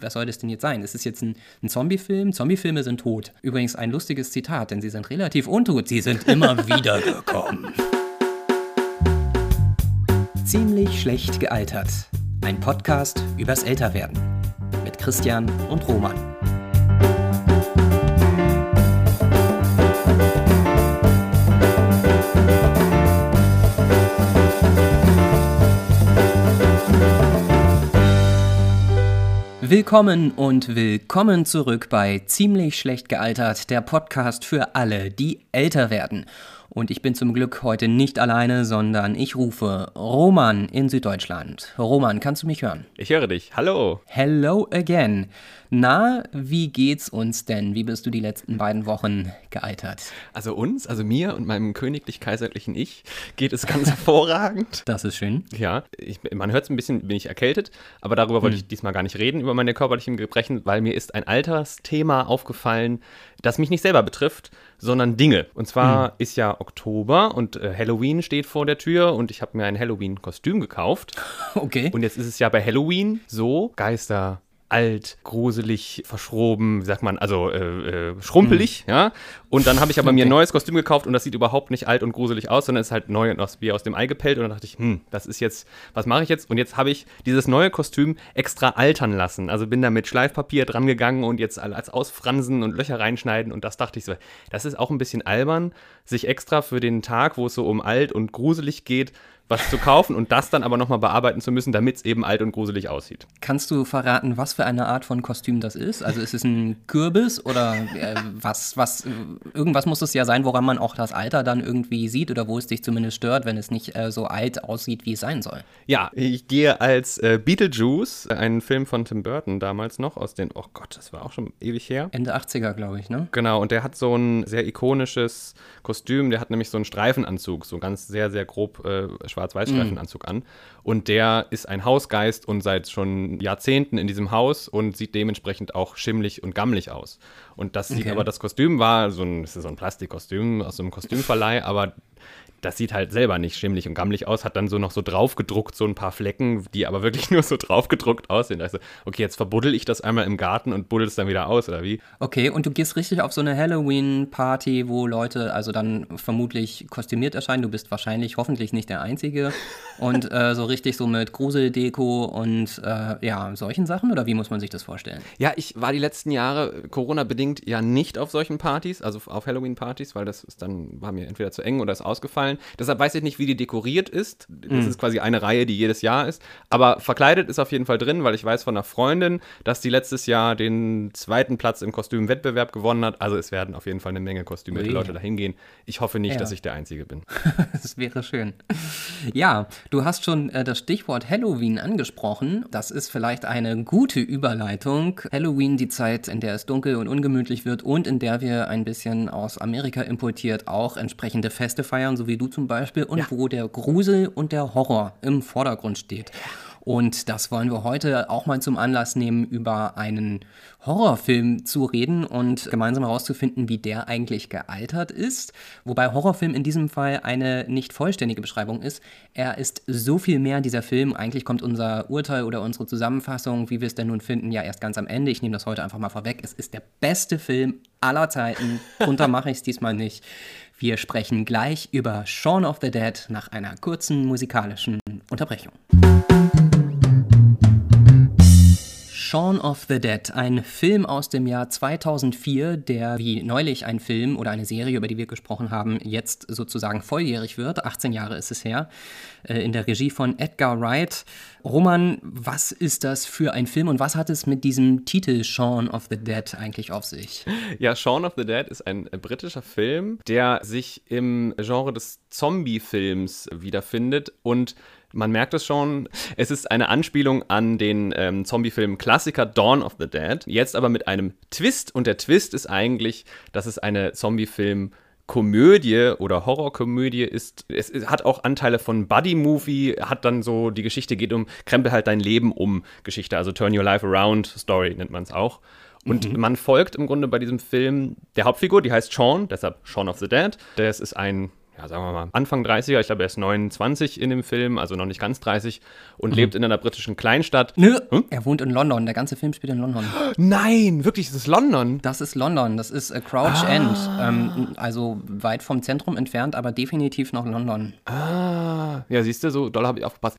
was soll das denn jetzt sein? Ist es jetzt ein, ein Zombie-Film? Zombie-Filme sind tot. Übrigens ein lustiges Zitat, denn sie sind relativ untot. Sie sind immer wieder gekommen. Ziemlich schlecht gealtert. Ein Podcast übers Älterwerden. Mit Christian und Roman. Willkommen und willkommen zurück bei Ziemlich schlecht gealtert, der Podcast für alle, die älter werden. Und ich bin zum Glück heute nicht alleine, sondern ich rufe Roman in Süddeutschland. Roman, kannst du mich hören? Ich höre dich. Hallo. Hello again. Na, wie geht's uns denn? Wie bist du die letzten beiden Wochen gealtert? Also uns, also mir und meinem königlich-kaiserlichen Ich geht es ganz hervorragend. Das ist schön. Ja, ich, man hört es ein bisschen, bin ich erkältet, aber darüber wollte hm. ich diesmal gar nicht reden, über meine körperlichen Gebrechen, weil mir ist ein Altersthema aufgefallen, das mich nicht selber betrifft, sondern Dinge. Und zwar hm. ist ja Oktober und äh, Halloween steht vor der Tür und ich habe mir ein Halloween-Kostüm gekauft. Okay. Und jetzt ist es ja bei Halloween so, Geister, alt, gruselig, verschroben, wie sagt man, also äh, äh, schrumpelig, mhm. ja. Und dann habe ich aber okay. mir ein neues Kostüm gekauft und das sieht überhaupt nicht alt und gruselig aus, sondern ist halt neu und aus, wie aus dem Ei gepellt. Und dann dachte ich, hm, das ist jetzt, was mache ich jetzt? Und jetzt habe ich dieses neue Kostüm extra altern lassen. Also bin da mit Schleifpapier dran gegangen und jetzt als ausfransen und Löcher reinschneiden. Und das dachte ich so, das ist auch ein bisschen albern, sich extra für den Tag, wo es so um alt und gruselig geht, was zu kaufen und das dann aber nochmal bearbeiten zu müssen, damit es eben alt und gruselig aussieht. Kannst du verraten, was für eine Art von Kostüm das ist? Also ist es ein Kürbis oder äh, was, was, irgendwas muss es ja sein, woran man auch das Alter dann irgendwie sieht oder wo es dich zumindest stört, wenn es nicht äh, so alt aussieht, wie es sein soll. Ja, ich gehe als äh, Beetlejuice, einen Film von Tim Burton damals noch, aus den, oh Gott, das war auch schon ewig her. Ende 80er, glaube ich, ne? Genau, und der hat so ein sehr ikonisches Kostüm, der hat nämlich so einen Streifenanzug, so ganz sehr, sehr grob äh, Schwarz-Weiß-Streifenanzug an. Und der ist ein Hausgeist und seit schon Jahrzehnten in diesem Haus und sieht dementsprechend auch schimmlig und gammelig aus. Und das okay. sieht aber, das Kostüm war so ein, das ist so ein Plastikkostüm aus so einem Kostümverleih, aber das sieht halt selber nicht schimmlig und gammelig aus, hat dann so noch so draufgedruckt, so ein paar Flecken, die aber wirklich nur so draufgedruckt aussehen. Also, okay, jetzt verbuddel ich das einmal im Garten und buddel es dann wieder aus, oder wie? Okay, und du gehst richtig auf so eine Halloween-Party, wo Leute also dann vermutlich kostümiert erscheinen. Du bist wahrscheinlich hoffentlich nicht der Einzige. und äh, so richtig so mit Gruseldeko und äh, ja, solchen Sachen, oder wie muss man sich das vorstellen? Ja, ich war die letzten Jahre Corona-bedingt ja nicht auf solchen Partys, also auf Halloween-Partys, weil das ist dann, war mir entweder zu eng oder ist ausgefallen gefallen. Deshalb weiß ich nicht, wie die dekoriert ist. Das mhm. ist quasi eine Reihe, die jedes Jahr ist. Aber verkleidet ist auf jeden Fall drin, weil ich weiß von einer Freundin, dass die letztes Jahr den zweiten Platz im Kostümwettbewerb gewonnen hat. Also es werden auf jeden Fall eine Menge Kostüme, die Leute da hingehen. Ich hoffe nicht, ja. dass ich der Einzige bin. das wäre schön. Ja, du hast schon äh, das Stichwort Halloween angesprochen. Das ist vielleicht eine gute Überleitung. Halloween, die Zeit, in der es dunkel und ungemütlich wird und in der wir ein bisschen aus Amerika importiert auch entsprechende Feste feiern, so wie du zum Beispiel, und ja. wo der Grusel und der Horror im Vordergrund steht. Und das wollen wir heute auch mal zum Anlass nehmen, über einen Horrorfilm zu reden und gemeinsam herauszufinden, wie der eigentlich gealtert ist. Wobei Horrorfilm in diesem Fall eine nicht vollständige Beschreibung ist. Er ist so viel mehr, dieser Film. Eigentlich kommt unser Urteil oder unsere Zusammenfassung, wie wir es denn nun finden, ja erst ganz am Ende. Ich nehme das heute einfach mal vorweg. Es ist der beste Film aller Zeiten. Drunter mache ich es diesmal nicht. Wir sprechen gleich über Shaun of the Dead nach einer kurzen musikalischen Unterbrechung. Shaun of the Dead, ein Film aus dem Jahr 2004, der wie neulich ein Film oder eine Serie, über die wir gesprochen haben, jetzt sozusagen volljährig wird. 18 Jahre ist es her, äh, in der Regie von Edgar Wright. Roman, was ist das für ein Film und was hat es mit diesem Titel Shaun of the Dead eigentlich auf sich? Ja, Shaun of the Dead ist ein britischer Film, der sich im Genre des Zombie-Films wiederfindet und man merkt es schon, es ist eine Anspielung an den ähm, Zombie-Film-Klassiker Dawn of the Dead, jetzt aber mit einem Twist. Und der Twist ist eigentlich, dass es eine Zombie-Film- Komödie oder Horrorkomödie ist, es hat auch Anteile von Buddy-Movie, hat dann so, die Geschichte geht um, krempel halt dein Leben um Geschichte, also Turn Your Life Around Story nennt man es auch. Und mhm. man folgt im Grunde bei diesem Film der Hauptfigur, die heißt Sean, deshalb Sean of the Dead. Das ist ein ja, sagen wir mal, Anfang 30er, ich glaube, er ist 29 in dem Film, also noch nicht ganz 30 und mhm. lebt in einer britischen Kleinstadt. Nö, hm? er wohnt in London, der ganze Film spielt in London. Nein, wirklich, das ist London? Das ist London, das ist äh, Crouch ah. End, ähm, also weit vom Zentrum entfernt, aber definitiv noch London. Ah, ja, siehst du, so doll habe ich aufgepasst.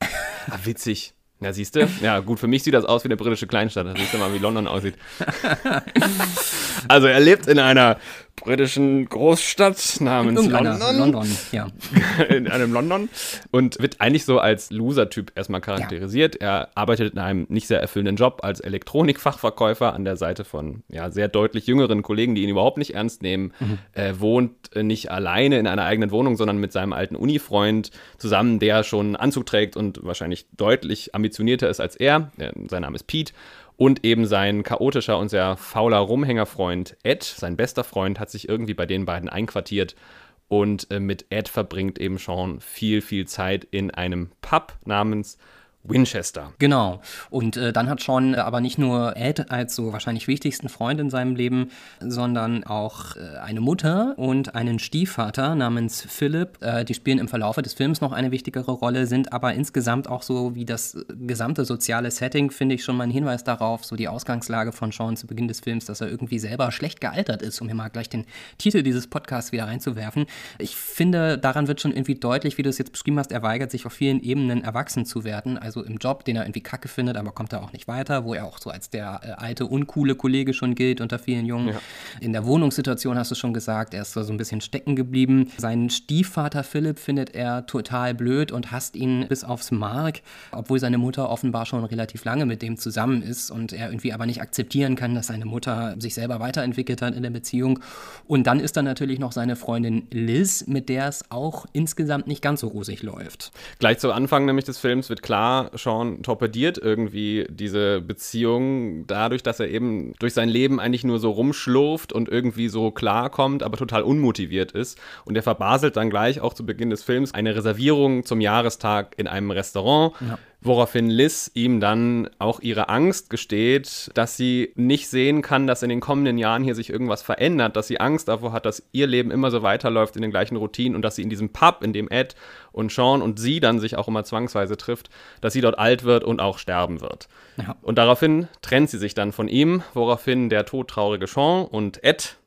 ah, witzig. Ja, siehst du? Ja, gut, für mich sieht das aus wie eine britische Kleinstadt. Da siehst du mal, wie London aussieht. also, er lebt in einer britischen Großstadt namens London. London, ja. in einem London und wird eigentlich so als Loser-Typ erstmal charakterisiert. Ja. Er arbeitet in einem nicht sehr erfüllenden Job als Elektronikfachverkäufer an der Seite von ja, sehr deutlich jüngeren Kollegen, die ihn überhaupt nicht ernst nehmen. Mhm. Er wohnt nicht alleine in einer eigenen Wohnung, sondern mit seinem alten Unifreund zusammen, der schon Anzug trägt und wahrscheinlich deutlich ambitionierter ist als er. Sein Name ist Pete und eben sein chaotischer und sehr fauler Rumhängerfreund Ed, sein bester Freund, hat sich irgendwie bei den beiden einquartiert. Und äh, mit Ed verbringt eben Sean viel, viel Zeit in einem Pub namens Winchester. Genau. Und äh, dann hat Sean äh, aber nicht nur Ed als so wahrscheinlich wichtigsten Freund in seinem Leben, sondern auch äh, eine Mutter und einen Stiefvater namens Philip. Äh, die spielen im Verlaufe des Films noch eine wichtigere Rolle, sind aber insgesamt auch so wie das gesamte soziale Setting, finde ich schon mal ein Hinweis darauf, so die Ausgangslage von Sean zu Beginn des Films, dass er irgendwie selber schlecht gealtert ist, um hier mal gleich den Titel dieses Podcasts wieder reinzuwerfen. Ich finde, daran wird schon irgendwie deutlich, wie du es jetzt beschrieben hast, er weigert sich auf vielen Ebenen erwachsen zu werden. Also so im Job, den er irgendwie kacke findet, aber kommt da auch nicht weiter, wo er auch so als der äh, alte, uncoole Kollege schon gilt unter vielen Jungen. Ja. In der Wohnungssituation hast du schon gesagt, er ist so ein bisschen stecken geblieben. Seinen Stiefvater Philipp findet er total blöd und hasst ihn bis aufs Mark, obwohl seine Mutter offenbar schon relativ lange mit dem zusammen ist und er irgendwie aber nicht akzeptieren kann, dass seine Mutter sich selber weiterentwickelt hat in der Beziehung. Und dann ist da natürlich noch seine Freundin Liz, mit der es auch insgesamt nicht ganz so rosig läuft. Gleich zu Anfang nämlich des Films wird klar, Sean torpediert irgendwie diese Beziehung dadurch, dass er eben durch sein Leben eigentlich nur so rumschlurft und irgendwie so klarkommt, aber total unmotiviert ist. Und er verbaselt dann gleich auch zu Beginn des Films eine Reservierung zum Jahrestag in einem Restaurant. Ja Woraufhin Liz ihm dann auch ihre Angst gesteht, dass sie nicht sehen kann, dass in den kommenden Jahren hier sich irgendwas verändert, dass sie Angst davor hat, dass ihr Leben immer so weiterläuft in den gleichen Routinen und dass sie in diesem Pub, in dem Ed und Sean und sie dann sich auch immer zwangsweise trifft, dass sie dort alt wird und auch sterben wird. Ja. Und daraufhin trennt sie sich dann von ihm, woraufhin der todtraurige Sean und Ed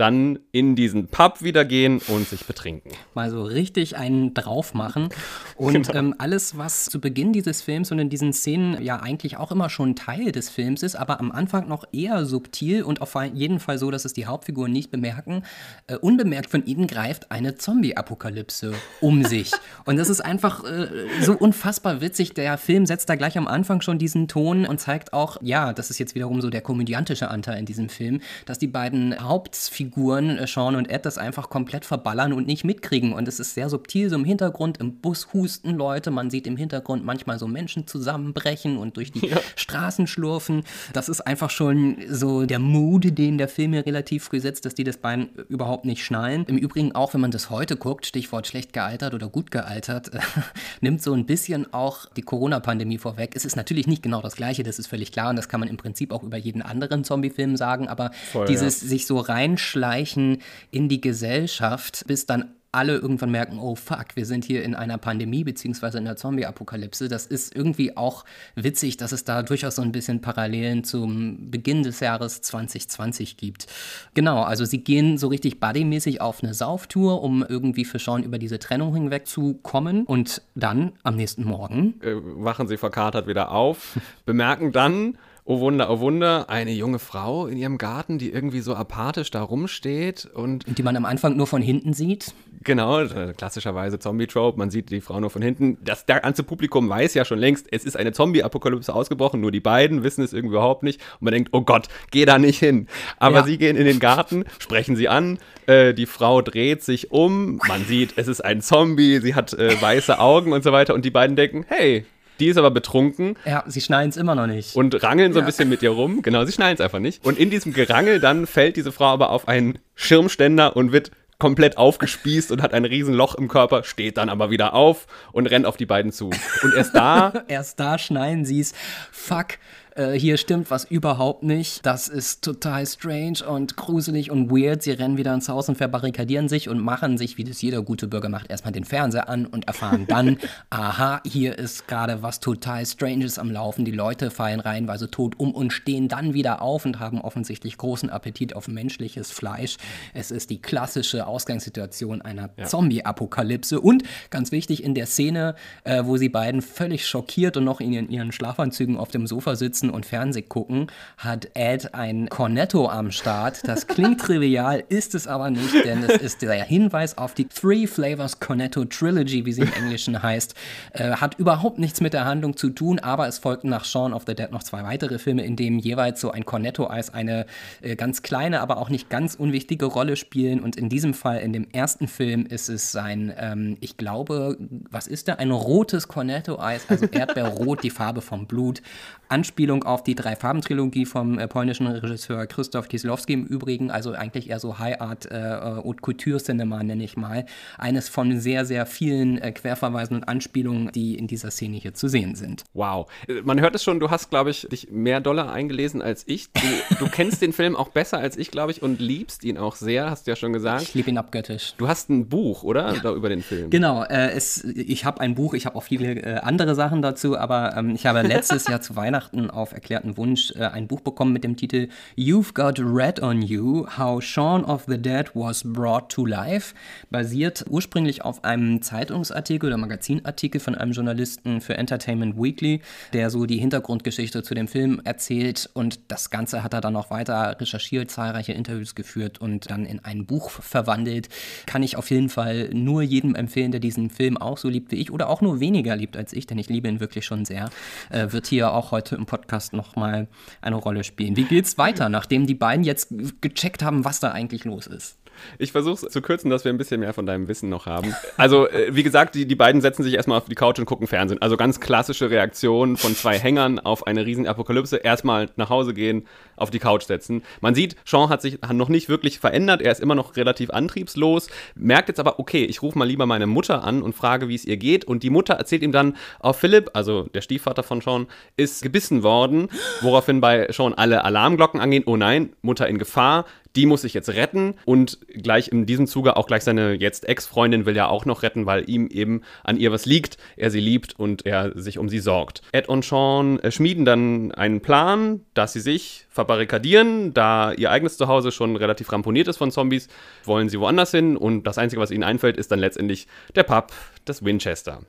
dann in diesen Pub wieder gehen und sich betrinken. Mal so richtig einen drauf machen. Und genau. ähm, alles, was zu Beginn dieses Films und in diesen Szenen ja eigentlich auch immer schon Teil des Films ist, aber am Anfang noch eher subtil und auf jeden Fall so, dass es die Hauptfiguren nicht bemerken, äh, unbemerkt von ihnen greift eine Zombie-Apokalypse um sich. Und das ist einfach äh, so unfassbar witzig. Der Film setzt da gleich am Anfang schon diesen Ton und zeigt auch, ja, das ist jetzt wiederum so der komödiantische Anteil in diesem Film, dass die beiden Hauptfiguren Figuren, äh, Sean und Ed, das einfach komplett verballern und nicht mitkriegen. Und es ist sehr subtil, so im Hintergrund, im Bus husten Leute, man sieht im Hintergrund manchmal so Menschen zusammenbrechen und durch die ja. Straßen schlurfen. Das ist einfach schon so der Mood, den der Film hier relativ früh setzt, dass die das Bein überhaupt nicht schnallen. Im Übrigen auch, wenn man das heute guckt, Stichwort schlecht gealtert oder gut gealtert, nimmt so ein bisschen auch die Corona-Pandemie vorweg. Es ist natürlich nicht genau das Gleiche, das ist völlig klar und das kann man im Prinzip auch über jeden anderen Zombie-Film sagen, aber Voll, dieses ja. sich so reinschlagen, einschleichen in die Gesellschaft, bis dann alle irgendwann merken, oh fuck, wir sind hier in einer Pandemie beziehungsweise in der Zombie-Apokalypse. Das ist irgendwie auch witzig, dass es da durchaus so ein bisschen Parallelen zum Beginn des Jahres 2020 gibt. Genau, also sie gehen so richtig buddymäßig auf eine Sauftour, um irgendwie für Sean über diese Trennung hinwegzukommen. Und dann am nächsten Morgen äh, wachen sie verkatert wieder auf, bemerken dann, oh Wunder, oh Wunder, eine junge Frau in ihrem Garten, die irgendwie so apathisch da rumsteht und. Und die man am Anfang nur von hinten sieht. Genau, klassischerweise Zombie-Trope, man sieht die Frau nur von hinten. Das der ganze Publikum weiß ja schon längst, es ist eine Zombie-Apokalypse ausgebrochen, nur die beiden wissen es irgendwie überhaupt nicht. Und man denkt, oh Gott, geh da nicht hin. Aber ja. sie gehen in den Garten, sprechen sie an, äh, die Frau dreht sich um, man sieht, es ist ein Zombie, sie hat äh, weiße Augen und so weiter und die beiden denken, hey, die ist aber betrunken. Ja, sie schnallen es immer noch nicht. Und rangeln so ein bisschen mit ihr rum. Genau, sie schnallen es einfach nicht. Und in diesem Gerangel dann fällt diese Frau aber auf einen Schirmständer und wird komplett aufgespießt und hat ein Riesenloch im Körper, steht dann aber wieder auf und rennt auf die beiden zu. Und erst da. erst da schneiden sie es. Fuck äh, hier stimmt was überhaupt nicht. Das ist total strange und gruselig und weird. Sie rennen wieder ins Haus und verbarrikadieren sich und machen sich, wie das jeder gute Bürger macht, erstmal den Fernseher an und erfahren dann, aha, hier ist gerade was total Stranges am Laufen. Die Leute fallen reihenweise tot um und stehen dann wieder auf und haben offensichtlich großen Appetit auf menschliches Fleisch. Es ist die klassische Ausgangssituation einer ja. Zombie-Apokalypse. Und ganz wichtig, in der Szene, äh, wo sie beiden völlig schockiert und noch in ihren, ihren Schlafanzügen auf dem Sofa sitzen und Fernsehen gucken, hat Ed ein Cornetto am Start. Das klingt trivial, ist es aber nicht, denn es ist der Hinweis auf die Three Flavors Cornetto Trilogy, wie sie im Englischen heißt. Äh, hat überhaupt nichts mit der Handlung zu tun, aber es folgten nach Shaun of the Dead noch zwei weitere Filme, in denen jeweils so ein Cornetto-Eis eine äh, ganz kleine, aber auch nicht ganz unwichtige Rolle spielen. Und in diesem Fall, in dem ersten Film, ist es sein, ähm, ich glaube, was ist da? Ein rotes Cornetto-Eis, also Erdbeerrot, die Farbe vom Blut. Anspielung auf die Drei-Farben-Trilogie vom äh, polnischen Regisseur Christoph Kieslowski im Übrigen, also eigentlich eher so High-Art äh, Haute Couture-Cinema, nenne ich mal. Eines von sehr, sehr vielen äh, Querverweisen und Anspielungen, die in dieser Szene hier zu sehen sind. Wow. Äh, man hört es schon, du hast, glaube ich, dich mehr Dollar eingelesen als ich. Du, du kennst den Film auch besser als ich, glaube ich, und liebst ihn auch sehr, hast du ja schon gesagt. Ich liebe ihn abgöttisch. Du hast ein Buch, oder? Ja. Über den Film. Genau. Äh, es, ich habe ein Buch, ich habe auch viele äh, andere Sachen dazu, aber ähm, ich habe letztes Jahr zu Weihnachten Weihnachten auf erklärten Wunsch äh, ein Buch bekommen mit dem Titel You've Got Red on You, How Shaun of the Dead Was Brought to Life, basiert ursprünglich auf einem Zeitungsartikel oder Magazinartikel von einem Journalisten für Entertainment Weekly, der so die Hintergrundgeschichte zu dem Film erzählt und das Ganze hat er dann noch weiter recherchiert, zahlreiche Interviews geführt und dann in ein Buch verwandelt. Kann ich auf jeden Fall nur jedem empfehlen, der diesen Film auch so liebt wie ich oder auch nur weniger liebt als ich, denn ich liebe ihn wirklich schon sehr. Äh, wird hier auch heute heute im Podcast nochmal eine Rolle spielen. Wie geht's weiter, nachdem die beiden jetzt gecheckt haben, was da eigentlich los ist? Ich versuche es zu kürzen, dass wir ein bisschen mehr von deinem Wissen noch haben. Also, äh, wie gesagt, die, die beiden setzen sich erstmal auf die Couch und gucken Fernsehen. Also ganz klassische Reaktion von zwei Hängern auf eine riesen Apokalypse. Erstmal nach Hause gehen, auf die Couch setzen. Man sieht, Sean hat sich noch nicht wirklich verändert. Er ist immer noch relativ antriebslos. Merkt jetzt aber, okay, ich rufe mal lieber meine Mutter an und frage, wie es ihr geht. Und die Mutter erzählt ihm dann, oh, Philipp, also der Stiefvater von Sean, ist gebissen worden. Woraufhin bei Sean alle Alarmglocken angehen. Oh nein, Mutter in Gefahr die muss sich jetzt retten und gleich in diesem Zuge auch gleich seine jetzt Ex-Freundin will ja auch noch retten, weil ihm eben an ihr was liegt, er sie liebt und er sich um sie sorgt. Ed und Sean äh, schmieden dann einen Plan, dass sie sich verbarrikadieren, da ihr eigenes Zuhause schon relativ ramponiert ist von Zombies, wollen sie woanders hin und das Einzige, was ihnen einfällt, ist dann letztendlich der Pub, das Winchester.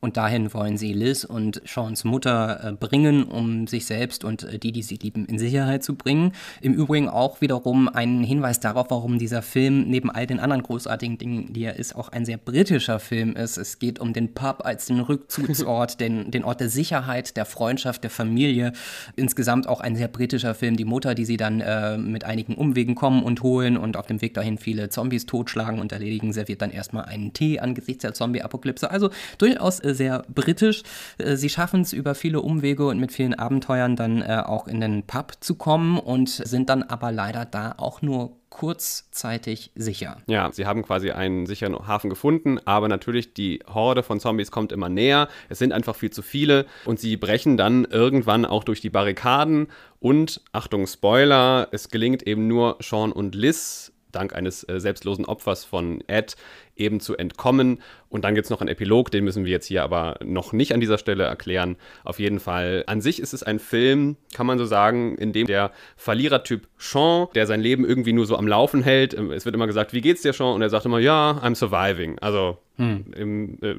Und dahin wollen sie Liz und Seans Mutter äh, bringen, um sich selbst und äh, die, die sie lieben, in Sicherheit zu bringen. Im Übrigen auch wiederum ein Hinweis darauf, warum dieser Film neben all den anderen großartigen Dingen, die er ist, auch ein sehr britischer Film ist. Es geht um den Pub als den Rückzugsort, den, den Ort der Sicherheit, der Freundschaft, der Familie. Insgesamt auch ein sehr britischer Film. Die Mutter, die sie dann äh, mit einigen Umwegen kommen und holen und auf dem Weg dahin viele Zombies totschlagen und erledigen, serviert dann erstmal einen Tee angesichts der Zombie-Apokalypse. Also durchaus äh, sehr britisch. Äh, sie schaffen es über viele Umwege und mit vielen Abenteuern dann äh, auch in den Pub zu kommen und sind dann aber leider da auch nur kurzzeitig sicher. Ja, sie haben quasi einen sicheren Hafen gefunden, aber natürlich die Horde von Zombies kommt immer näher. Es sind einfach viel zu viele und sie brechen dann irgendwann auch durch die Barrikaden und Achtung Spoiler, es gelingt eben nur Sean und Liz dank eines äh, selbstlosen Opfers von Ed eben zu entkommen. Und dann gibt es noch einen Epilog, den müssen wir jetzt hier aber noch nicht an dieser Stelle erklären. Auf jeden Fall, an sich ist es ein Film, kann man so sagen, in dem der Verlierertyp Sean, der sein Leben irgendwie nur so am Laufen hält, ähm, es wird immer gesagt, wie geht's dir Sean? Und er sagt immer, ja, I'm surviving. Also hm. Im äh,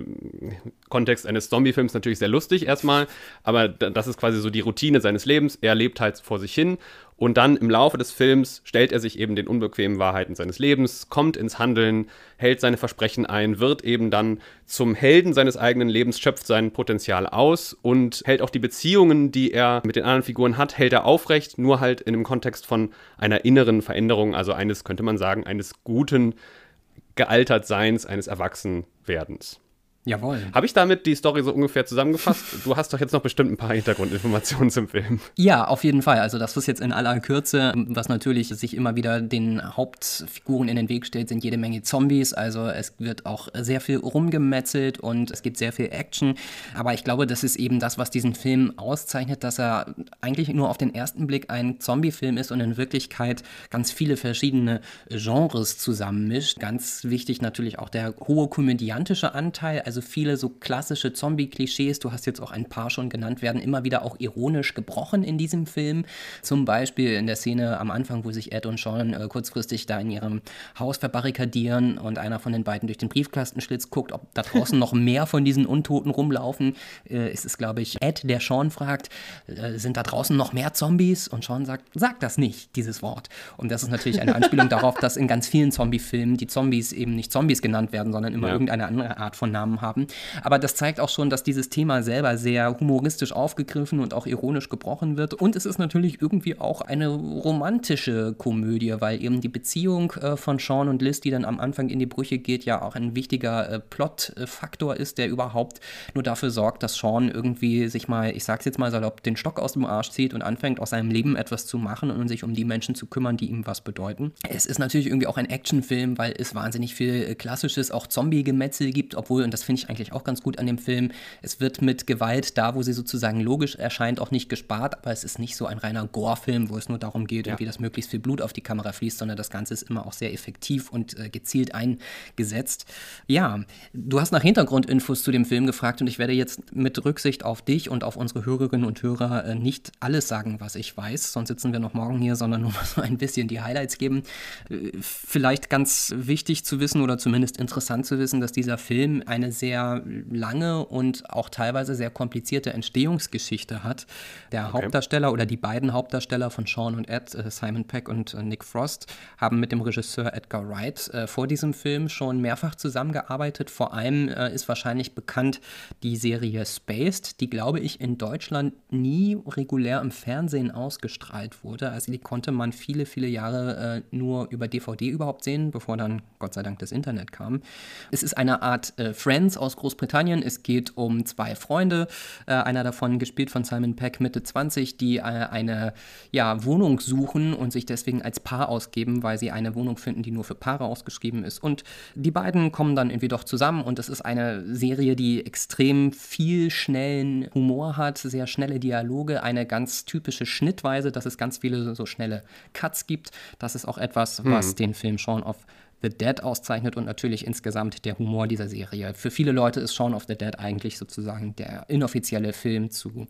Kontext eines Zombie-Films natürlich sehr lustig erstmal, aber das ist quasi so die Routine seines Lebens. Er lebt halt vor sich hin und dann im Laufe des Films stellt er sich eben den unbequemen Wahrheiten seines Lebens, kommt ins Handeln, hält seine Versprechen ein, wird eben dann zum Helden seines eigenen Lebens, schöpft sein Potenzial aus und hält auch die Beziehungen, die er mit den anderen Figuren hat, hält er aufrecht, nur halt in dem Kontext von einer inneren Veränderung, also eines, könnte man sagen, eines guten Gealtertseins, eines Erwachsenwerdens. Jawohl. Habe ich damit die Story so ungefähr zusammengefasst? du hast doch jetzt noch bestimmt ein paar Hintergrundinformationen zum Film. Ja, auf jeden Fall. Also das ist jetzt in aller Kürze, was natürlich sich immer wieder den Hauptfiguren in den Weg stellt, sind jede Menge Zombies. Also es wird auch sehr viel rumgemetzelt und es gibt sehr viel Action. Aber ich glaube, das ist eben das, was diesen Film auszeichnet, dass er eigentlich nur auf den ersten Blick ein Zombie-Film ist und in Wirklichkeit ganz viele verschiedene Genres zusammenmischt. Ganz wichtig natürlich auch der hohe komödiantische Anteil. Also also viele so klassische Zombie-Klischees, du hast jetzt auch ein paar schon genannt, werden immer wieder auch ironisch gebrochen in diesem Film. Zum Beispiel in der Szene am Anfang, wo sich Ed und Sean äh, kurzfristig da in ihrem Haus verbarrikadieren und einer von den beiden durch den Briefkastenschlitz guckt, ob da draußen noch mehr von diesen Untoten rumlaufen. Äh, ist es, glaube ich, Ed, der Sean fragt, äh, sind da draußen noch mehr Zombies? Und Sean sagt, sag das nicht, dieses Wort. Und das ist natürlich eine Anspielung darauf, dass in ganz vielen Zombie-Filmen die Zombies eben nicht Zombies genannt werden, sondern immer ja. irgendeine andere Art von Namen haben haben. Aber das zeigt auch schon, dass dieses Thema selber sehr humoristisch aufgegriffen und auch ironisch gebrochen wird. Und es ist natürlich irgendwie auch eine romantische Komödie, weil eben die Beziehung äh, von Sean und Liz, die dann am Anfang in die Brüche geht, ja auch ein wichtiger äh, Plotfaktor ist, der überhaupt nur dafür sorgt, dass Sean irgendwie sich mal, ich sag's jetzt mal salopp, den Stock aus dem Arsch zieht und anfängt, aus seinem Leben etwas zu machen und sich um die Menschen zu kümmern, die ihm was bedeuten. Es ist natürlich irgendwie auch ein Actionfilm, weil es wahnsinnig viel äh, klassisches, auch Zombie-Gemetzel gibt, obwohl, und das finde ich eigentlich auch ganz gut an dem Film. Es wird mit Gewalt da, wo sie sozusagen logisch erscheint, auch nicht gespart, aber es ist nicht so ein reiner Gore-Film, wo es nur darum geht, ja. irgendwie, dass möglichst viel Blut auf die Kamera fließt, sondern das Ganze ist immer auch sehr effektiv und äh, gezielt eingesetzt. Ja, du hast nach Hintergrundinfos zu dem Film gefragt und ich werde jetzt mit Rücksicht auf dich und auf unsere Hörerinnen und Hörer äh, nicht alles sagen, was ich weiß, sonst sitzen wir noch morgen hier, sondern nur mal so ein bisschen die Highlights geben. Äh, vielleicht ganz wichtig zu wissen oder zumindest interessant zu wissen, dass dieser Film eine sehr lange und auch teilweise sehr komplizierte Entstehungsgeschichte hat. Der okay. Hauptdarsteller oder die beiden Hauptdarsteller von Sean und Ed, äh, Simon Peck und äh, Nick Frost, haben mit dem Regisseur Edgar Wright äh, vor diesem Film schon mehrfach zusammengearbeitet. Vor allem ist wahrscheinlich bekannt die Serie Spaced, die, glaube ich, in Deutschland nie regulär im Fernsehen ausgestrahlt wurde. Also die konnte man viele, viele Jahre nur über DVD überhaupt sehen, bevor dann Gott sei Dank das Internet kam. Es ist eine Art Friends aus Großbritannien. Es geht um zwei Freunde, äh, einer davon gespielt von Simon Peck, Mitte 20, die äh, eine ja, Wohnung suchen und sich deswegen als Paar ausgeben, weil sie eine Wohnung finden, die nur für Paare ausgeschrieben ist. Und die beiden kommen dann irgendwie doch zusammen und es ist eine Serie, die extrem viel schnellen Humor hat, sehr schnelle Dialoge, eine ganz typische Schnittweise, dass es ganz viele so schnelle Cuts gibt. Das ist auch etwas, was hm. den Film Shaun of The Dead auszeichnet und natürlich insgesamt der Humor dieser Serie. Für viele Leute ist Shaun of the Dead eigentlich sozusagen der inoffizielle Film zu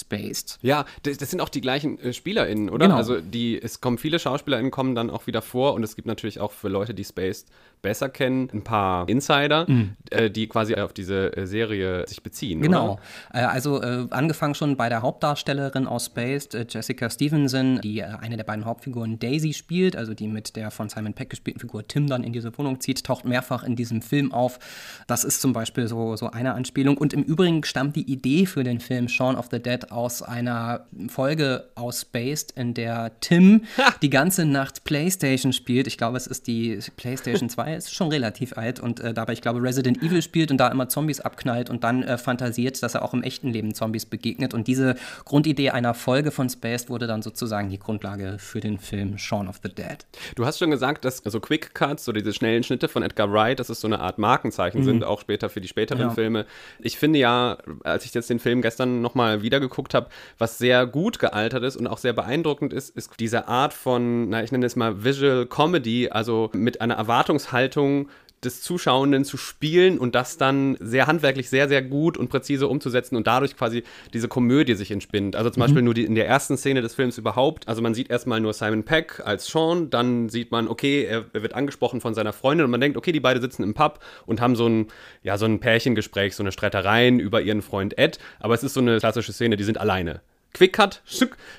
Spaced. Ja, das, das sind auch die gleichen äh, SpielerInnen, oder? Genau. Also die, es kommen viele SchauspielerInnen kommen dann auch wieder vor und es gibt natürlich auch für Leute, die Spaced besser kennen, ein paar Insider, mhm. äh, die quasi auf diese äh, Serie sich beziehen. Genau. Äh, also angefangen schon bei der Hauptdarstellerin aus Spaced, Jessica Stevenson, die eine der beiden Hauptfiguren Daisy spielt, also die mit der von Simon Peck gespielten Figur Tim dann in diese Wohnung zieht, taucht mehrfach in diesem Film auf. Das ist zum Beispiel so, so eine Anspielung. Und im Übrigen stammt die Idee für den Film Shaun of the Dead aus einer Folge aus Spaced, in der Tim die ganze Nacht Playstation spielt. Ich glaube, es ist die Playstation 2 ist schon relativ alt und äh, dabei, ich glaube, Resident Evil spielt und da immer Zombies abknallt und dann äh, fantasiert, dass er auch im echten Leben Zombies begegnet. Und diese Grundidee einer Folge von Spaced wurde dann sozusagen die Grundlage für den Film Shaun of the Dead. Du hast schon gesagt, dass so Quick Cuts, so diese schnellen Schnitte von Edgar Wright, dass es so eine Art Markenzeichen mhm. sind, auch später für die späteren ja. Filme. Ich finde ja, als ich jetzt den Film gestern nochmal wieder geguckt habe, was sehr gut gealtert ist und auch sehr beeindruckend ist, ist diese Art von, na, ich nenne es mal Visual Comedy, also mit einer Erwartungshaltung Haltung des Zuschauenden zu spielen und das dann sehr handwerklich sehr, sehr gut und präzise umzusetzen und dadurch quasi diese Komödie sich entspinnt. Also zum mhm. Beispiel nur die, in der ersten Szene des Films überhaupt. Also man sieht erstmal nur Simon Peck als Sean, dann sieht man, okay, er, er, wird angesprochen von seiner Freundin und man denkt, okay, die beiden sitzen im Pub und haben so ein, ja, so ein Pärchengespräch, so eine Streitereien über ihren Freund Ed. Aber es ist so eine klassische Szene, die sind alleine Quick-Cut,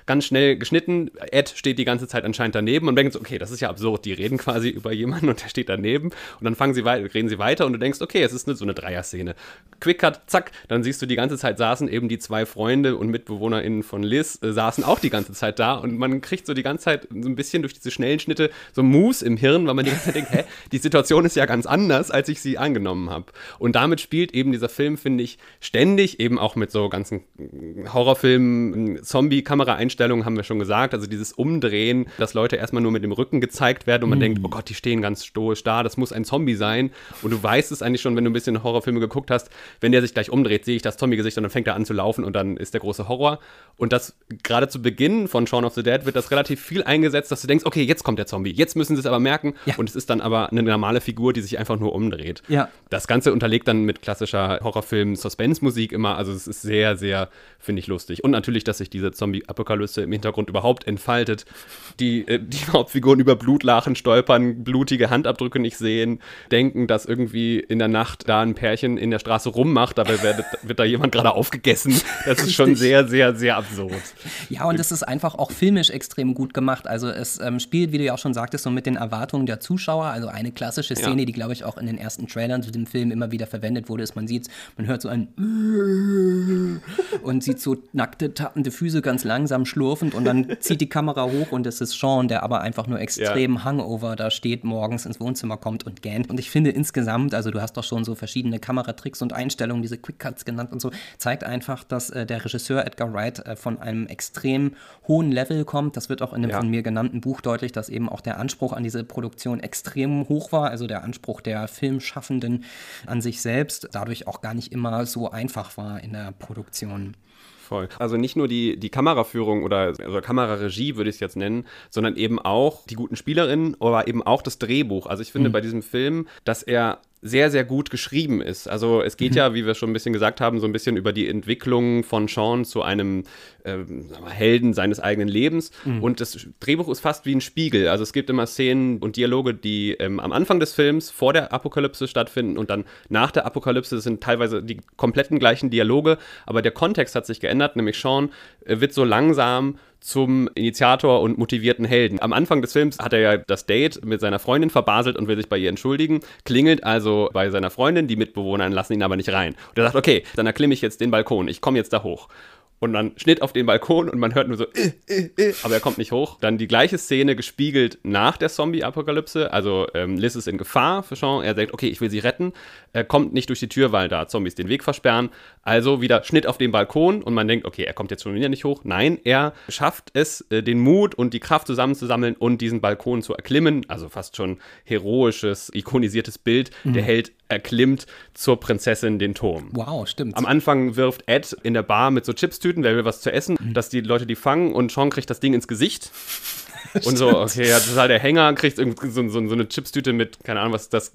ganz schnell geschnitten. Ed steht die ganze Zeit anscheinend daneben und denkt so, okay, das ist ja absurd. Die reden quasi über jemanden und der steht daneben. Und dann fangen sie reden sie weiter und du denkst, okay, es ist eine, so eine Dreier-Szene. Quick-Cut, zack, dann siehst du, die ganze Zeit saßen eben die zwei Freunde und MitbewohnerInnen von Liz, äh, saßen auch die ganze Zeit da und man kriegt so die ganze Zeit so ein bisschen durch diese schnellen Schnitte so Moves im Hirn, weil man die ganze Zeit denkt, hä, die Situation ist ja ganz anders, als ich sie angenommen habe. Und damit spielt eben dieser Film, finde ich, ständig, eben auch mit so ganzen Horrorfilmen, Zombie-Kameraeinstellungen, haben wir schon gesagt, also dieses Umdrehen, dass Leute erstmal nur mit dem Rücken gezeigt werden und man mm. denkt, oh Gott, die stehen ganz stoisch da, das muss ein Zombie sein. Und du weißt es eigentlich schon, wenn du ein bisschen Horrorfilme geguckt hast, wenn der sich gleich umdreht, sehe ich das Zombie-Gesicht und dann fängt er an zu laufen und dann ist der große Horror. Und das gerade zu Beginn von Shaun of the Dead wird das relativ viel eingesetzt, dass du denkst, okay, jetzt kommt der Zombie, jetzt müssen sie es aber merken. Ja. Und es ist dann aber eine normale Figur, die sich einfach nur umdreht. Ja. Das Ganze unterlegt dann mit klassischer Horrorfilm-Suspense-Musik immer. Also es ist sehr, sehr, finde ich, lustig. Und natürlich, dass sich diese Zombie-Apokalypse im Hintergrund überhaupt entfaltet. Die, äh, die Hauptfiguren über Blutlachen stolpern, blutige Handabdrücke nicht sehen, denken, dass irgendwie in der Nacht da ein Pärchen in der Straße rummacht, dabei wird, wird da jemand gerade aufgegessen. Das ist schon sehr, sehr, sehr absurd. Ja, und es ist einfach auch filmisch extrem gut gemacht. Also es ähm, spielt, wie du ja auch schon sagtest, so mit den Erwartungen der Zuschauer. Also eine klassische Szene, ja. die, glaube ich, auch in den ersten Trailern zu dem Film immer wieder verwendet wurde, ist, man sieht, man hört so ein und sieht so nackte, tappende Füße ganz langsam schlurfend und dann zieht die Kamera hoch und es ist Sean, der aber einfach nur extrem ja. Hangover da steht, morgens ins Wohnzimmer kommt und gähnt. Und ich finde insgesamt, also du hast doch schon so verschiedene Kameratricks und Einstellungen, diese Quick Cuts genannt und so, zeigt einfach, dass äh, der Regisseur Edgar Wright äh, von einem extrem hohen Level kommt. Das wird auch in dem ja. von mir genannten Buch deutlich, dass eben auch der Anspruch an diese Produktion extrem hoch war, also der Anspruch der Filmschaffenden an sich selbst, dadurch auch gar nicht immer so einfach war in der Produktion. Voll. Also nicht nur die, die Kameraführung oder also Kameraregie würde ich es jetzt nennen, sondern eben auch die guten Spielerinnen, aber eben auch das Drehbuch. Also ich finde mhm. bei diesem Film, dass er sehr, sehr gut geschrieben ist. Also es geht mhm. ja, wie wir schon ein bisschen gesagt haben, so ein bisschen über die Entwicklung von Sean zu einem äh, Helden seines eigenen Lebens. Mhm. Und das Drehbuch ist fast wie ein Spiegel. Also es gibt immer Szenen und Dialoge, die ähm, am Anfang des Films vor der Apokalypse stattfinden und dann nach der Apokalypse sind teilweise die kompletten gleichen Dialoge, aber der Kontext hat sich geändert, nämlich Sean äh, wird so langsam zum Initiator und motivierten Helden. Am Anfang des Films hat er ja das Date mit seiner Freundin verbaselt und will sich bei ihr entschuldigen, klingelt also bei seiner Freundin, die Mitbewohner lassen ihn aber nicht rein. Und er sagt, okay, dann erklimme ich jetzt den Balkon, ich komme jetzt da hoch. Und dann Schnitt auf den Balkon und man hört nur so, äh, äh, äh, aber er kommt nicht hoch. Dann die gleiche Szene gespiegelt nach der Zombie-Apokalypse. Also ähm, Liz ist in Gefahr für Sean. Er sagt, okay, ich will sie retten. Er kommt nicht durch die Tür, weil da Zombies den Weg versperren. Also wieder Schnitt auf den Balkon und man denkt, okay, er kommt jetzt schon wieder nicht hoch. Nein, er schafft es, äh, den Mut und die Kraft zusammenzusammeln und diesen Balkon zu erklimmen. Also fast schon heroisches, ikonisiertes Bild. Mhm. Der Held erklimmt zur Prinzessin den Turm. Wow, stimmt. Am Anfang wirft Ed in der Bar mit so Chipstüten, wer will was zu essen, mhm. dass die Leute die fangen und Sean kriegt das Ding ins Gesicht. Und so, okay, ja, total der Hänger, kriegt so, so, so, eine Chipstüte mit, keine Ahnung, was ist das,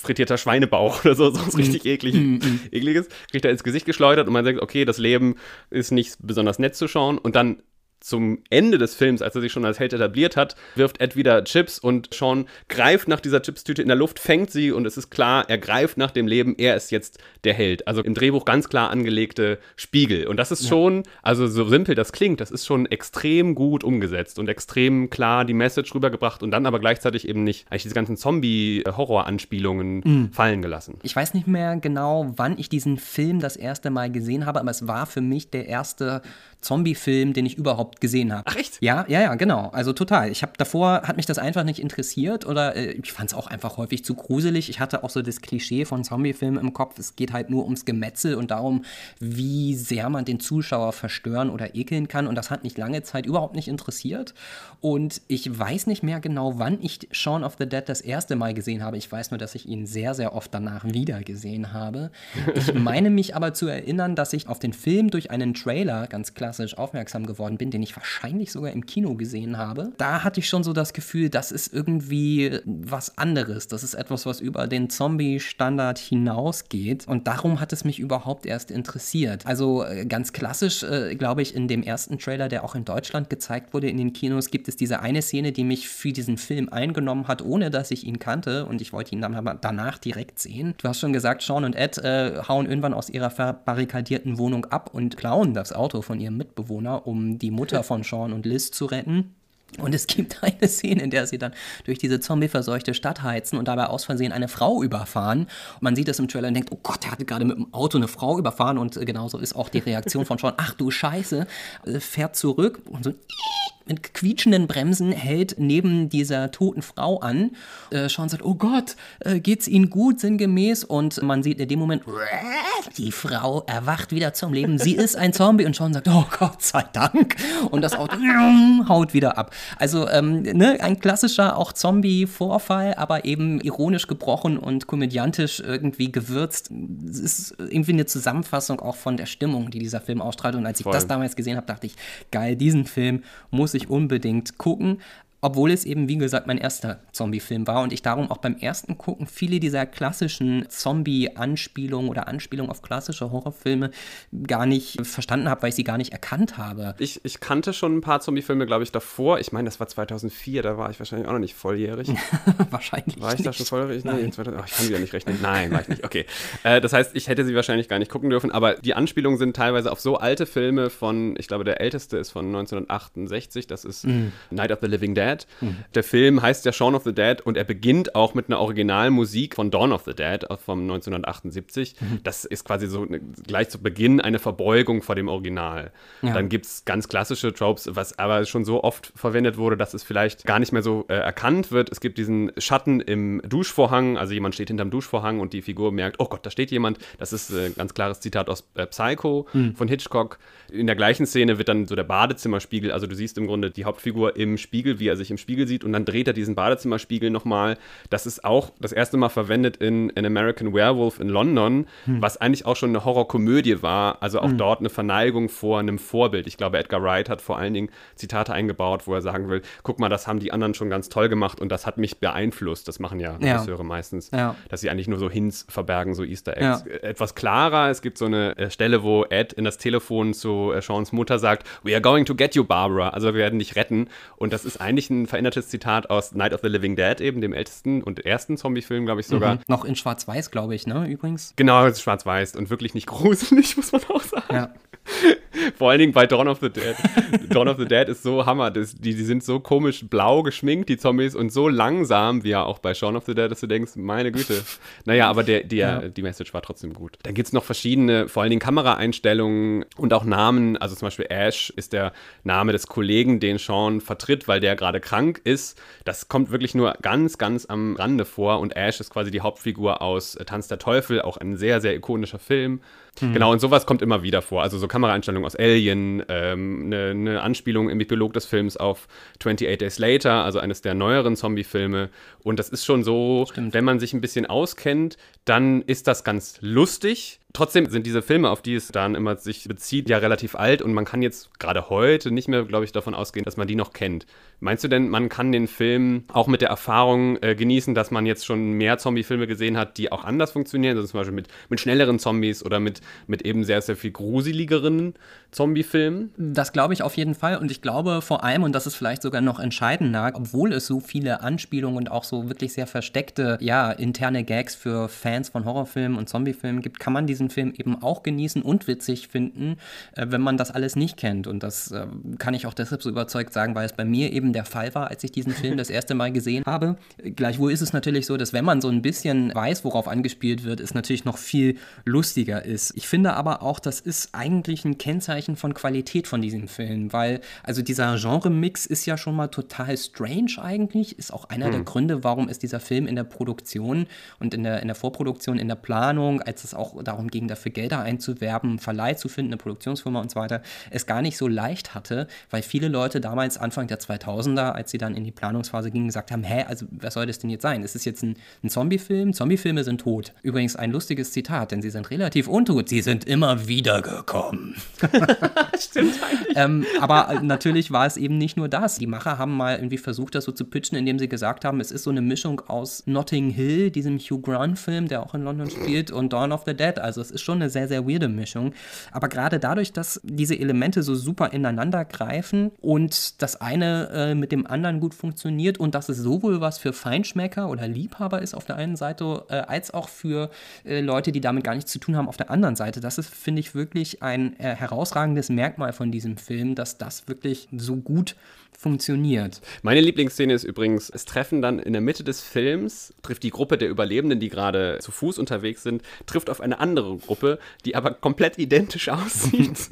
frittierter Schweinebauch oder so, so was richtig eklig, mm, mm. ekliges, kriegt er ins Gesicht geschleudert und man denkt, okay, das Leben ist nicht besonders nett zu schauen und dann zum Ende des Films, als er sich schon als Held etabliert hat, wirft Ed wieder Chips und Sean greift nach dieser Chipstüte in der Luft, fängt sie und es ist klar, er greift nach dem Leben, er ist jetzt der Held. Also im Drehbuch ganz klar angelegte Spiegel. Und das ist schon, also so simpel das klingt, das ist schon extrem gut umgesetzt und extrem klar die Message rübergebracht und dann aber gleichzeitig eben nicht eigentlich diese ganzen Zombie-Horror-Anspielungen mhm. fallen gelassen. Ich weiß nicht mehr genau, wann ich diesen Film das erste Mal gesehen habe, aber es war für mich der erste Zombie-Film, den ich überhaupt gesehen habe. Ach echt? Ja, ja, ja, genau. Also total. Ich habe davor, hat mich das einfach nicht interessiert oder äh, ich fand es auch einfach häufig zu gruselig. Ich hatte auch so das Klischee von Zombie-Filmen im Kopf. Es geht halt nur ums Gemetzel und darum, wie sehr man den Zuschauer verstören oder ekeln kann. Und das hat mich lange Zeit überhaupt nicht interessiert. Und ich weiß nicht mehr genau, wann ich Shaun of the Dead das erste Mal gesehen habe. Ich weiß nur, dass ich ihn sehr, sehr oft danach wieder gesehen habe. Ich meine mich aber zu erinnern, dass ich auf den Film durch einen Trailer ganz klassisch aufmerksam geworden bin, den den ich wahrscheinlich sogar im Kino gesehen habe. Da hatte ich schon so das Gefühl, das ist irgendwie was anderes. Das ist etwas, was über den Zombie-Standard hinausgeht. Und darum hat es mich überhaupt erst interessiert. Also äh, ganz klassisch, äh, glaube ich, in dem ersten Trailer, der auch in Deutschland gezeigt wurde in den Kinos, gibt es diese eine Szene, die mich für diesen Film eingenommen hat, ohne dass ich ihn kannte. Und ich wollte ihn dann aber danach direkt sehen. Du hast schon gesagt, Sean und Ed äh, hauen irgendwann aus ihrer verbarrikadierten Wohnung ab und klauen das Auto von ihrem Mitbewohner, um die Mutter von Sean und Liz zu retten. Und es gibt eine Szene, in der sie dann durch diese zombieverseuchte Stadt heizen und dabei aus Versehen eine Frau überfahren. Und man sieht das im Trailer und denkt, oh Gott, der hatte gerade mit dem Auto eine Frau überfahren. Und genauso ist auch die Reaktion von Sean, ach du Scheiße, äh, fährt zurück und so mit quietschenden Bremsen hält neben dieser toten Frau an. Äh, Sean sagt, oh Gott, äh, geht's Ihnen gut, sinngemäß? Und man sieht in dem Moment, die Frau erwacht wieder zum Leben. Sie ist ein Zombie. Und Sean sagt, oh Gott sei Dank. Und das Auto haut wieder ab. Also ähm, ne, ein klassischer auch Zombie-Vorfall, aber eben ironisch gebrochen und komödiantisch irgendwie gewürzt. Es ist irgendwie eine Zusammenfassung auch von der Stimmung, die dieser Film ausstrahlt. Und als ich Voll. das damals gesehen habe, dachte ich, geil, diesen Film muss ich unbedingt gucken obwohl es eben, wie gesagt, mein erster Zombie-Film war und ich darum auch beim ersten Gucken viele dieser klassischen Zombie-Anspielungen oder Anspielungen auf klassische Horrorfilme gar nicht verstanden habe, weil ich sie gar nicht erkannt habe. Ich, ich kannte schon ein paar Zombie-Filme, glaube ich, davor. Ich meine, das war 2004, da war ich wahrscheinlich auch noch nicht volljährig. wahrscheinlich. War ich nicht. da schon volljährig? Nee, 2000, oh, ich kann wieder nicht rechnen. Nein, war ich nicht. Okay. Äh, das heißt, ich hätte sie wahrscheinlich gar nicht gucken dürfen, aber die Anspielungen sind teilweise auf so alte Filme von, ich glaube, der älteste ist von 1968, das ist mm. Night of the Living Dead. Dead. Mhm. Der Film heißt ja Shaun of the Dead und er beginnt auch mit einer Originalmusik von Dawn of the Dead von 1978. Mhm. Das ist quasi so eine, gleich zu Beginn eine Verbeugung vor dem Original. Ja. Dann gibt es ganz klassische Tropes, was aber schon so oft verwendet wurde, dass es vielleicht gar nicht mehr so äh, erkannt wird. Es gibt diesen Schatten im Duschvorhang, also jemand steht hinterm Duschvorhang und die Figur merkt, oh Gott, da steht jemand. Das ist äh, ein ganz klares Zitat aus äh, Psycho mhm. von Hitchcock. In der gleichen Szene wird dann so der Badezimmerspiegel, also du siehst im Grunde die Hauptfigur im Spiegel, wie er sich im Spiegel sieht und dann dreht er diesen Badezimmerspiegel nochmal. Das ist auch das erste Mal verwendet in An American Werewolf in London, hm. was eigentlich auch schon eine Horrorkomödie war. Also auch hm. dort eine Verneigung vor einem Vorbild. Ich glaube, Edgar Wright hat vor allen Dingen Zitate eingebaut, wo er sagen will, guck mal, das haben die anderen schon ganz toll gemacht und das hat mich beeinflusst. Das machen ja, ja. Regisseure meistens, ja. dass sie eigentlich nur so Hints verbergen, so Easter Eggs. Ja. Etwas klarer, es gibt so eine äh, Stelle, wo Ed in das Telefon zu äh, Seans Mutter sagt, we are going to get you, Barbara. Also wir werden dich retten. Und das ist eigentlich ein verändertes Zitat aus Night of the Living Dead, eben dem ältesten und ersten Zombie-Film, glaube ich sogar. Mhm. Noch in Schwarz-Weiß, glaube ich, ne, übrigens. Genau, schwarz-weiß und wirklich nicht gruselig, muss man auch sagen. Ja. Vor allen Dingen bei Dawn of the Dead. Dawn of the Dead ist so Hammer. Das, die, die sind so komisch blau geschminkt, die Zombies, und so langsam, wie ja auch bei Shaun of the Dead, dass du denkst, meine Güte. Naja, aber der, der, ja. die Message war trotzdem gut. Dann gibt es noch verschiedene, vor allen Dingen Kameraeinstellungen und auch Namen. Also zum Beispiel Ash ist der Name des Kollegen, den Sean vertritt, weil der gerade krank ist. Das kommt wirklich nur ganz, ganz am Rande vor. Und Ash ist quasi die Hauptfigur aus Tanz der Teufel, auch ein sehr, sehr ikonischer Film. Mhm. Genau, und sowas kommt immer wieder vor. Also so Kameraeinstellungen aus Alien, ähm, eine, eine Anspielung im Epilog des Films auf 28 Days Later, also eines der neueren Zombie-Filme. Und das ist schon so, Stimmt. wenn man sich ein bisschen auskennt, dann ist das ganz lustig. Trotzdem sind diese Filme, auf die es dann immer sich bezieht, ja relativ alt und man kann jetzt gerade heute nicht mehr, glaube ich, davon ausgehen, dass man die noch kennt. Meinst du denn, man kann den Film auch mit der Erfahrung äh, genießen, dass man jetzt schon mehr Zombie-Filme gesehen hat, die auch anders funktionieren, also zum Beispiel mit, mit schnelleren Zombies oder mit, mit eben sehr, sehr viel gruseligeren Zombie-Filmen? Das glaube ich auf jeden Fall und ich glaube vor allem, und das ist vielleicht sogar noch entscheidender, obwohl es so viele Anspielungen und auch so wirklich sehr versteckte, ja, interne Gags für Fans von Horrorfilmen und Zombiefilmen gibt, kann man diesen diesen Film eben auch genießen und witzig finden, äh, wenn man das alles nicht kennt. Und das äh, kann ich auch deshalb so überzeugt sagen, weil es bei mir eben der Fall war, als ich diesen Film das erste Mal gesehen habe. Gleichwohl ist es natürlich so, dass wenn man so ein bisschen weiß, worauf angespielt wird, es natürlich noch viel lustiger ist. Ich finde aber auch, das ist eigentlich ein Kennzeichen von Qualität von diesem Film, weil also dieser Genre-Mix ist ja schon mal total strange eigentlich, ist auch einer hm. der Gründe, warum es dieser Film in der Produktion und in der, in der Vorproduktion, in der Planung, als es auch darum ging, dafür Gelder einzuwerben, Verleih zu finden, eine Produktionsfirma und so weiter, es gar nicht so leicht hatte, weil viele Leute damals Anfang der 2000er, als sie dann in die Planungsphase gingen, gesagt haben, hä, also was soll das denn jetzt sein? Ist es jetzt ein, ein Zombie-Film? Zombie-Filme sind tot. Übrigens ein lustiges Zitat, denn sie sind relativ untot, sie sind immer wiedergekommen. Stimmt eigentlich. ähm, aber natürlich war es eben nicht nur das. Die Macher haben mal irgendwie versucht, das so zu pitchen, indem sie gesagt haben, es ist so eine Mischung aus Notting Hill, diesem Hugh Grant-Film, der auch in London spielt, und Dawn of the Dead. Also es ist schon eine sehr, sehr weirde Mischung. Aber gerade dadurch, dass diese Elemente so super ineinander greifen und das eine äh, mit dem anderen gut funktioniert und dass es sowohl was für Feinschmecker oder Liebhaber ist auf der einen Seite, äh, als auch für äh, Leute, die damit gar nichts zu tun haben auf der anderen Seite. Das ist, finde ich, wirklich ein äh, herausragendes Merkmal von diesem Film, dass das wirklich so gut funktioniert. Meine Lieblingsszene ist übrigens, es treffen dann in der Mitte des Films, trifft die Gruppe der Überlebenden, die gerade zu Fuß unterwegs sind, trifft auf eine andere Gruppe, die aber komplett identisch aussieht.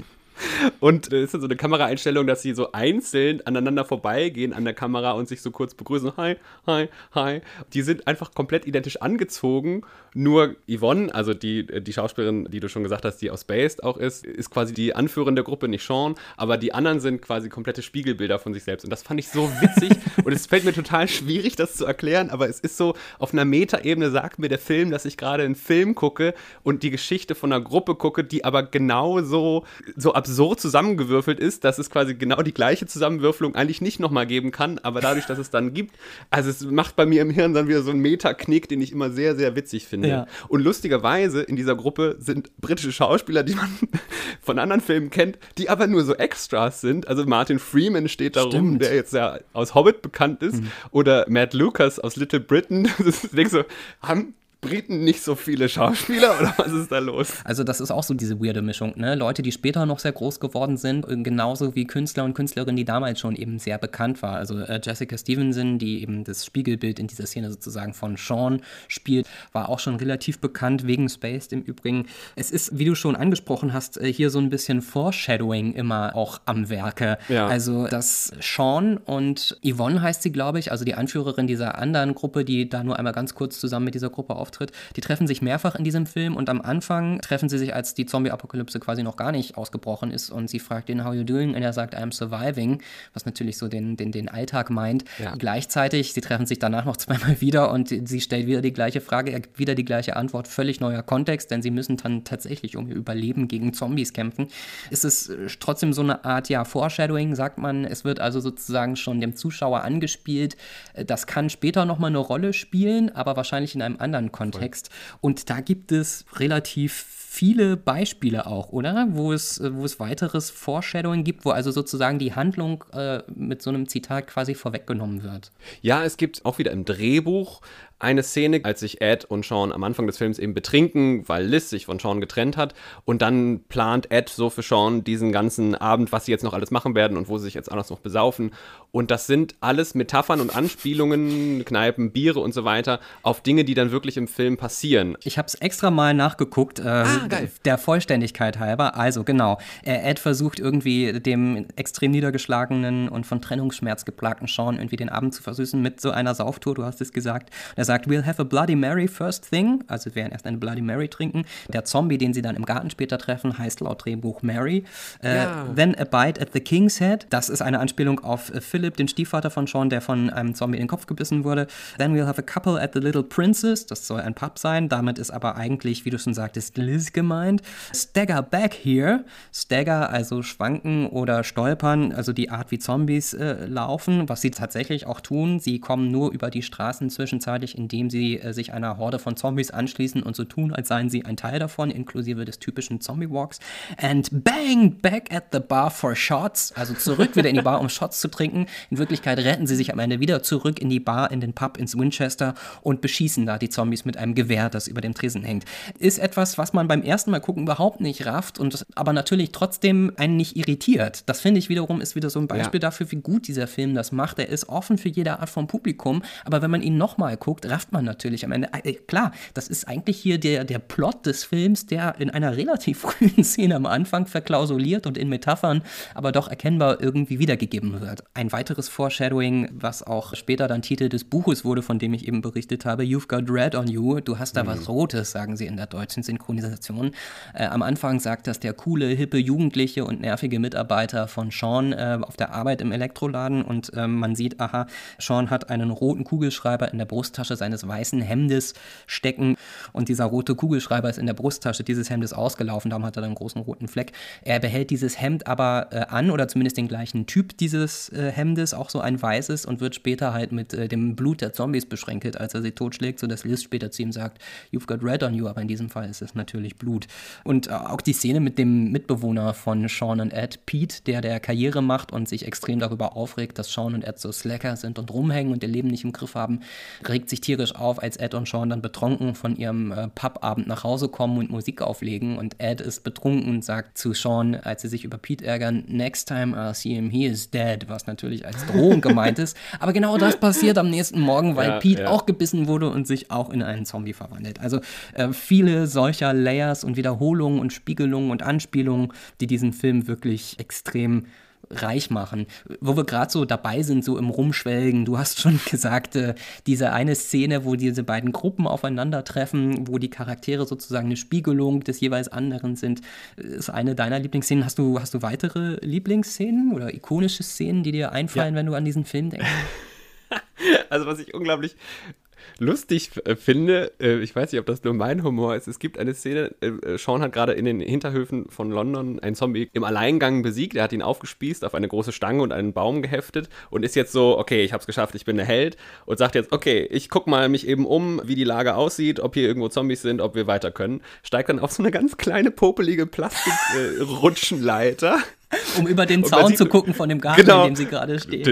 Und es ist so eine Kameraeinstellung, dass sie so einzeln aneinander vorbeigehen an der Kamera und sich so kurz begrüßen. Hi, hi, hi. Die sind einfach komplett identisch angezogen. Nur Yvonne, also die, die Schauspielerin, die du schon gesagt hast, die aus Based auch ist, ist quasi die anführende Gruppe, nicht Sean. Aber die anderen sind quasi komplette Spiegelbilder von sich selbst. Und das fand ich so witzig. und es fällt mir total schwierig, das zu erklären. Aber es ist so, auf einer Metaebene sagt mir der Film, dass ich gerade einen Film gucke und die Geschichte von einer Gruppe gucke, die aber genauso so absurd absurd zusammengewürfelt ist, dass es quasi genau die gleiche Zusammenwürfelung eigentlich nicht nochmal geben kann, aber dadurch, dass es dann gibt, also es macht bei mir im Hirn dann wieder so einen Metaknick, den ich immer sehr, sehr witzig finde. Ja. Und lustigerweise in dieser Gruppe sind britische Schauspieler, die man von anderen Filmen kennt, die aber nur so Extras sind. Also Martin Freeman steht da rum, der jetzt ja aus Hobbit bekannt ist, mhm. oder Matt Lucas aus Little Britain. Das ist, so, haben Briten nicht so viele Schauspieler oder was ist da los? Also das ist auch so diese weirde Mischung, ne? Leute, die später noch sehr groß geworden sind, äh, genauso wie Künstler und Künstlerinnen, die damals schon eben sehr bekannt war. Also äh, Jessica Stevenson, die eben das Spiegelbild in dieser Szene sozusagen von Sean spielt, war auch schon relativ bekannt wegen Spaced im Übrigen. Es ist, wie du schon angesprochen hast, äh, hier so ein bisschen Foreshadowing immer auch am Werke. Ja. Also dass Sean und Yvonne heißt sie, glaube ich, also die Anführerin dieser anderen Gruppe, die da nur einmal ganz kurz zusammen mit dieser Gruppe auf auftritt. Die treffen sich mehrfach in diesem Film und am Anfang treffen sie sich, als die Zombie-Apokalypse quasi noch gar nicht ausgebrochen ist und sie fragt ihn, how you doing? Und er sagt, I'm surviving, was natürlich so den, den, den Alltag meint. Ja. Gleichzeitig, sie treffen sich danach noch zweimal wieder und sie stellt wieder die gleiche Frage, er gibt wieder die gleiche Antwort, völlig neuer Kontext, denn sie müssen dann tatsächlich um ihr Überleben gegen Zombies kämpfen. Ist es trotzdem so eine Art, ja, Foreshadowing, sagt man. Es wird also sozusagen schon dem Zuschauer angespielt. Das kann später nochmal eine Rolle spielen, aber wahrscheinlich in einem anderen Kontext. Kontext. Und da gibt es relativ viele Beispiele auch, oder? Wo es, wo es weiteres Foreshadowing gibt, wo also sozusagen die Handlung äh, mit so einem Zitat quasi vorweggenommen wird. Ja, es gibt auch wieder im Drehbuch eine Szene, als sich Ed und Sean am Anfang des Films eben betrinken, weil Liz sich von Sean getrennt hat. Und dann plant Ed so für Sean diesen ganzen Abend, was sie jetzt noch alles machen werden und wo sie sich jetzt alles noch besaufen. Und das sind alles Metaphern und Anspielungen, Kneipen, Biere und so weiter, auf Dinge, die dann wirklich im Film passieren. Ich habe es extra mal nachgeguckt, äh, ah, der Vollständigkeit halber. Also genau, äh, Ed versucht irgendwie dem extrem niedergeschlagenen und von Trennungsschmerz geplagten Sean irgendwie den Abend zu versüßen mit so einer Sauftour, du hast es gesagt. Er sagt, we'll have a Bloody Mary first thing, also wir werden erst eine Bloody Mary trinken. Der Zombie, den sie dann im Garten später treffen, heißt laut Drehbuch Mary. Äh, ja. Then a bite at the King's Head, das ist eine Anspielung auf äh, Philip, den Stiefvater von Sean, der von einem Zombie in den Kopf gebissen wurde. Then we'll have a couple at the Little Princess, das soll ein Pub sein. Damit ist aber eigentlich, wie du schon sagtest, Liz gemeint. Stagger back here. Stagger, also schwanken oder stolpern, also die Art, wie Zombies äh, laufen, was sie tatsächlich auch tun. Sie kommen nur über die Straßen zwischenzeitlich, indem sie äh, sich einer Horde von Zombies anschließen und so tun, als seien sie ein Teil davon, inklusive des typischen Zombie-Walks. And bang, back at the bar for shots. Also zurück wieder in die Bar, um Shots zu trinken. In Wirklichkeit retten sie sich am Ende wieder zurück in die Bar, in den Pub, ins Winchester und beschießen da die Zombies mit einem Gewehr, das über dem Tresen hängt. Ist etwas, was man beim ersten Mal gucken überhaupt nicht rafft und aber natürlich trotzdem einen nicht irritiert. Das finde ich wiederum ist wieder so ein Beispiel ja. dafür, wie gut dieser Film das macht. Er ist offen für jede Art von Publikum, aber wenn man ihn nochmal guckt, rafft man natürlich am Ende. Äh, klar, das ist eigentlich hier der, der Plot des Films, der in einer relativ frühen Szene am Anfang verklausuliert und in Metaphern, aber doch erkennbar irgendwie wiedergegeben wird. Ein weiteres Foreshadowing, was auch später dann Titel des Buches wurde, von dem ich eben berichtet habe, You've Got Red on You. Du hast da mhm. was Rotes, sagen sie in der deutschen Synchronisation. Äh, am Anfang sagt das der coole, hippe, jugendliche und nervige Mitarbeiter von Sean äh, auf der Arbeit im Elektroladen und äh, man sieht, aha, Sean hat einen roten Kugelschreiber in der Brusttasche seines weißen Hemdes stecken und dieser rote Kugelschreiber ist in der Brusttasche dieses Hemdes ausgelaufen, darum hat er einen großen roten Fleck. Er behält dieses Hemd aber äh, an oder zumindest den gleichen Typ dieses äh, Hemdes, auch so ein weißes und wird später halt mit äh, dem Blut der Zombies beschränkt, als er sie totschlägt, sodass Liz später zu ihm sagt, you've got red on you, aber in diesem Fall ist es natürlich Blut. Und äh, auch die Szene mit dem Mitbewohner von Sean und Ed, Pete, der der Karriere macht und sich extrem darüber aufregt, dass Sean und Ed so Slacker sind und rumhängen und ihr Leben nicht im Griff haben, regt sich tierisch auf, als Ed und Sean dann betrunken von ihrem äh, Pubabend nach Hause kommen und Musik auflegen und Ed ist betrunken und sagt zu Sean, als sie sich über Pete ärgern, next time I see him, he is dead, was natürlich als Drohung gemeint ist. Aber genau das passiert am nächsten Morgen, weil ja, Pete ja. auch gebissen wurde und sich auch in einen Zombie verwandelt. Also äh, viele solcher Layers und Wiederholungen und Spiegelungen und Anspielungen, die diesen Film wirklich extrem reich machen. Wo wir gerade so dabei sind, so im Rumschwelgen, du hast schon gesagt, äh, diese eine Szene, wo diese beiden Gruppen aufeinandertreffen, wo die Charaktere sozusagen eine Spiegelung des jeweils anderen sind, ist eine deiner Lieblingsszenen. Hast du, hast du weitere Lieblingsszenen oder ikonische Szenen, die dir einfallen, ja. wenn du an diesen Film denkst? Also was ich unglaublich lustig äh, finde, äh, ich weiß nicht, ob das nur mein Humor ist, es gibt eine Szene, äh, Sean hat gerade in den Hinterhöfen von London einen Zombie im Alleingang besiegt, er hat ihn aufgespießt, auf eine große Stange und einen Baum geheftet und ist jetzt so, okay, ich hab's geschafft, ich bin der Held und sagt jetzt, okay, ich guck mal mich eben um, wie die Lage aussieht, ob hier irgendwo Zombies sind, ob wir weiter können, steigt dann auf so eine ganz kleine, popelige Plastik-Rutschenleiter. um über den Zaun zu gucken von dem Garten, genau. in dem sie gerade stehen.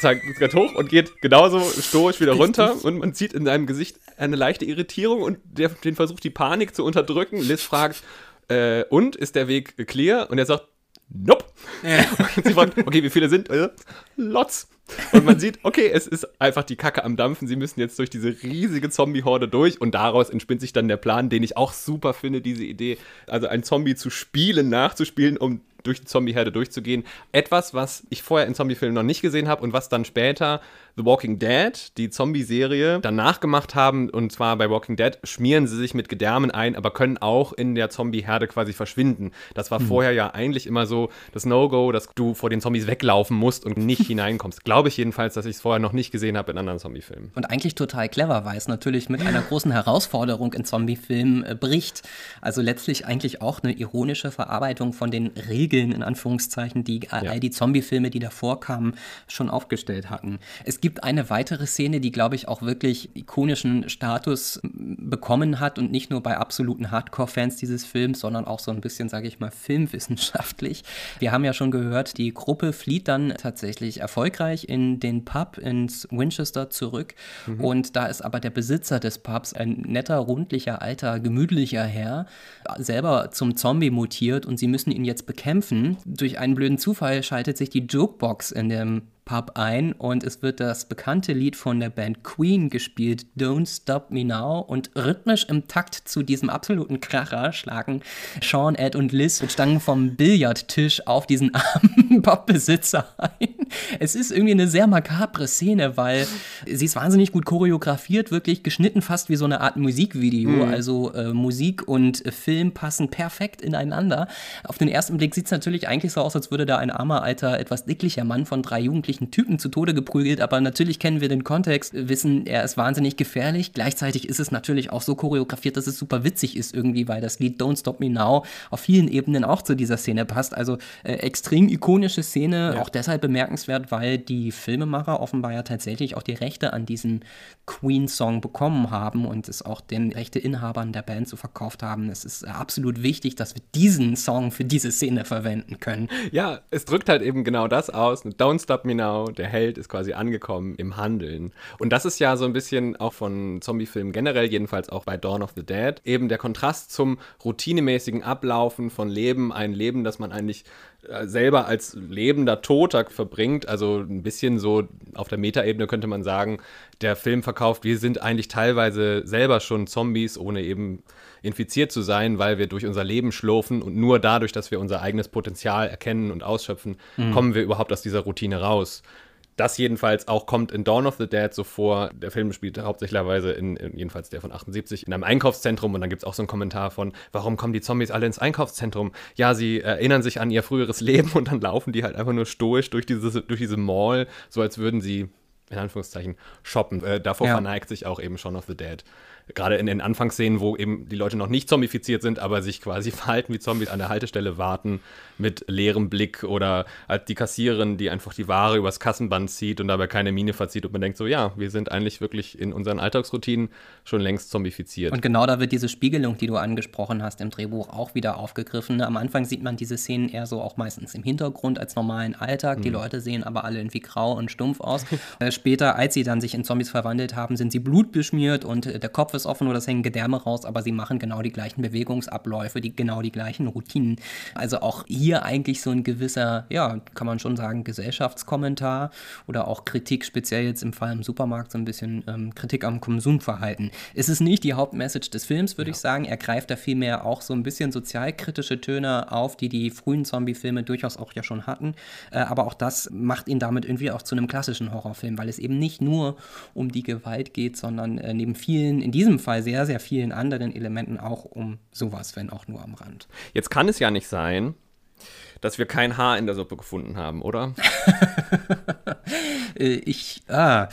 Zeigt ganz hoch und geht genauso stoisch wieder runter und man sieht in seinem Gesicht eine leichte Irritierung und der, den versucht die Panik zu unterdrücken. Liz fragt, äh, und ist der Weg clear? Und er sagt, nope. Ja. Und sie fragt, okay, wie viele sind? Äh, lots. Und man sieht, okay, es ist einfach die Kacke am Dampfen. Sie müssen jetzt durch diese riesige Zombie-Horde durch und daraus entspinnt sich dann der Plan, den ich auch super finde, diese Idee, also ein Zombie zu spielen, nachzuspielen, um durch die Zombie-Herde durchzugehen. Etwas, was ich vorher in Zombie-Filmen noch nicht gesehen habe und was dann später The Walking Dead, die Zombie-Serie, danach gemacht haben. Und zwar bei Walking Dead schmieren sie sich mit Gedärmen ein, aber können auch in der Zombie-Herde quasi verschwinden. Das war mhm. vorher ja eigentlich immer so das No-Go, dass du vor den Zombies weglaufen musst und nicht hineinkommst. Glaube ich jedenfalls, dass ich es vorher noch nicht gesehen habe in anderen Zombie-Filmen. Und eigentlich total clever, weil es natürlich mit einer großen Herausforderung in Zombie-Filmen äh, bricht. Also letztlich eigentlich auch eine ironische Verarbeitung von den Regeln, in Anführungszeichen, die ja. all die Zombie-Filme, die davor kamen, schon aufgestellt hatten. Es gibt eine weitere Szene, die, glaube ich, auch wirklich ikonischen Status bekommen hat und nicht nur bei absoluten Hardcore-Fans dieses Films, sondern auch so ein bisschen, sage ich mal, filmwissenschaftlich. Wir haben ja schon gehört, die Gruppe flieht dann tatsächlich erfolgreich in den Pub ins Winchester zurück mhm. und da ist aber der Besitzer des Pubs ein netter, rundlicher, alter, gemütlicher Herr, selber zum Zombie mutiert und sie müssen ihn jetzt bekämpfen. Durch einen blöden Zufall schaltet sich die Jokebox in dem Pub ein und es wird das bekannte Lied von der Band Queen gespielt, Don't Stop Me Now. Und rhythmisch im Takt zu diesem absoluten Kracher schlagen Sean, Ed und Liz mit Stangen vom Billardtisch auf diesen armen Pubbesitzer ein. Es ist irgendwie eine sehr makabre Szene, weil sie ist wahnsinnig gut choreografiert, wirklich geschnitten fast wie so eine Art Musikvideo. Mhm. Also äh, Musik und äh, Film passen perfekt ineinander. Auf den ersten Blick sieht es natürlich eigentlich so aus, als würde da ein armer, alter, etwas dicklicher Mann von drei Jugendlichen gefährlichen Typen zu Tode geprügelt, aber natürlich kennen wir den Kontext, wissen, er ist wahnsinnig gefährlich. Gleichzeitig ist es natürlich auch so choreografiert, dass es super witzig ist irgendwie, weil das Lied Don't Stop Me Now auf vielen Ebenen auch zu dieser Szene passt. Also äh, extrem ikonische Szene, ja. auch deshalb bemerkenswert, weil die Filmemacher offenbar ja tatsächlich auch die Rechte an diesem Queen-Song bekommen haben und es auch den Rechteinhabern der Band so verkauft haben. Es ist absolut wichtig, dass wir diesen Song für diese Szene verwenden können. Ja, es drückt halt eben genau das aus. Don't Stop Me Now Genau, der Held ist quasi angekommen im Handeln. Und das ist ja so ein bisschen auch von Zombiefilmen generell, jedenfalls auch bei Dawn of the Dead, eben der Kontrast zum routinemäßigen Ablaufen von Leben, ein Leben, das man eigentlich äh, selber als lebender Toter verbringt. Also ein bisschen so auf der Metaebene könnte man sagen, der Film verkauft, wir sind eigentlich teilweise selber schon Zombies, ohne eben infiziert zu sein, weil wir durch unser Leben schlurfen und nur dadurch, dass wir unser eigenes Potenzial erkennen und ausschöpfen, mhm. kommen wir überhaupt aus dieser Routine raus. Das jedenfalls auch kommt in Dawn of the Dead so vor. Der Film spielt hauptsächlicherweise in, in jedenfalls der von 78, in einem Einkaufszentrum und dann gibt es auch so einen Kommentar von, warum kommen die Zombies alle ins Einkaufszentrum? Ja, sie erinnern sich an ihr früheres Leben und dann laufen die halt einfach nur stoisch durch diese, durch diese Mall, so als würden sie in Anführungszeichen shoppen. Äh, davor ja. verneigt sich auch eben Shaun of the Dead gerade in den Anfangsszenen, wo eben die Leute noch nicht zombifiziert sind, aber sich quasi verhalten wie Zombies an der Haltestelle warten mit leerem Blick oder halt die Kassiererin, die einfach die Ware übers Kassenband zieht und dabei keine Miene verzieht und man denkt so, ja, wir sind eigentlich wirklich in unseren Alltagsroutinen schon längst zombifiziert. Und genau da wird diese Spiegelung, die du angesprochen hast im Drehbuch, auch wieder aufgegriffen. Am Anfang sieht man diese Szenen eher so auch meistens im Hintergrund als normalen Alltag. Mhm. Die Leute sehen aber alle irgendwie grau und stumpf aus. äh, später, als sie dann sich in Zombies verwandelt haben, sind sie blutbeschmiert und äh, der Kopf ist offen oder es hängen Gedärme raus, aber sie machen genau die gleichen Bewegungsabläufe, die genau die gleichen Routinen. Also auch hier eigentlich so ein gewisser, ja, kann man schon sagen, Gesellschaftskommentar oder auch Kritik, speziell jetzt im Fall im Supermarkt, so ein bisschen ähm, Kritik am Konsumverhalten. Es ist nicht die Hauptmessage des Films, würde ja. ich sagen. Er greift da vielmehr auch so ein bisschen sozialkritische Töne auf, die die frühen Zombie-Filme durchaus auch ja schon hatten. Äh, aber auch das macht ihn damit irgendwie auch zu einem klassischen Horrorfilm, weil es eben nicht nur um die Gewalt geht, sondern äh, neben vielen, in diesem Fall sehr, sehr vielen anderen Elementen auch um sowas, wenn auch nur am Rand. Jetzt kann es ja nicht sein, dass wir kein Haar in der Suppe gefunden haben, oder? Äh, ich, ah,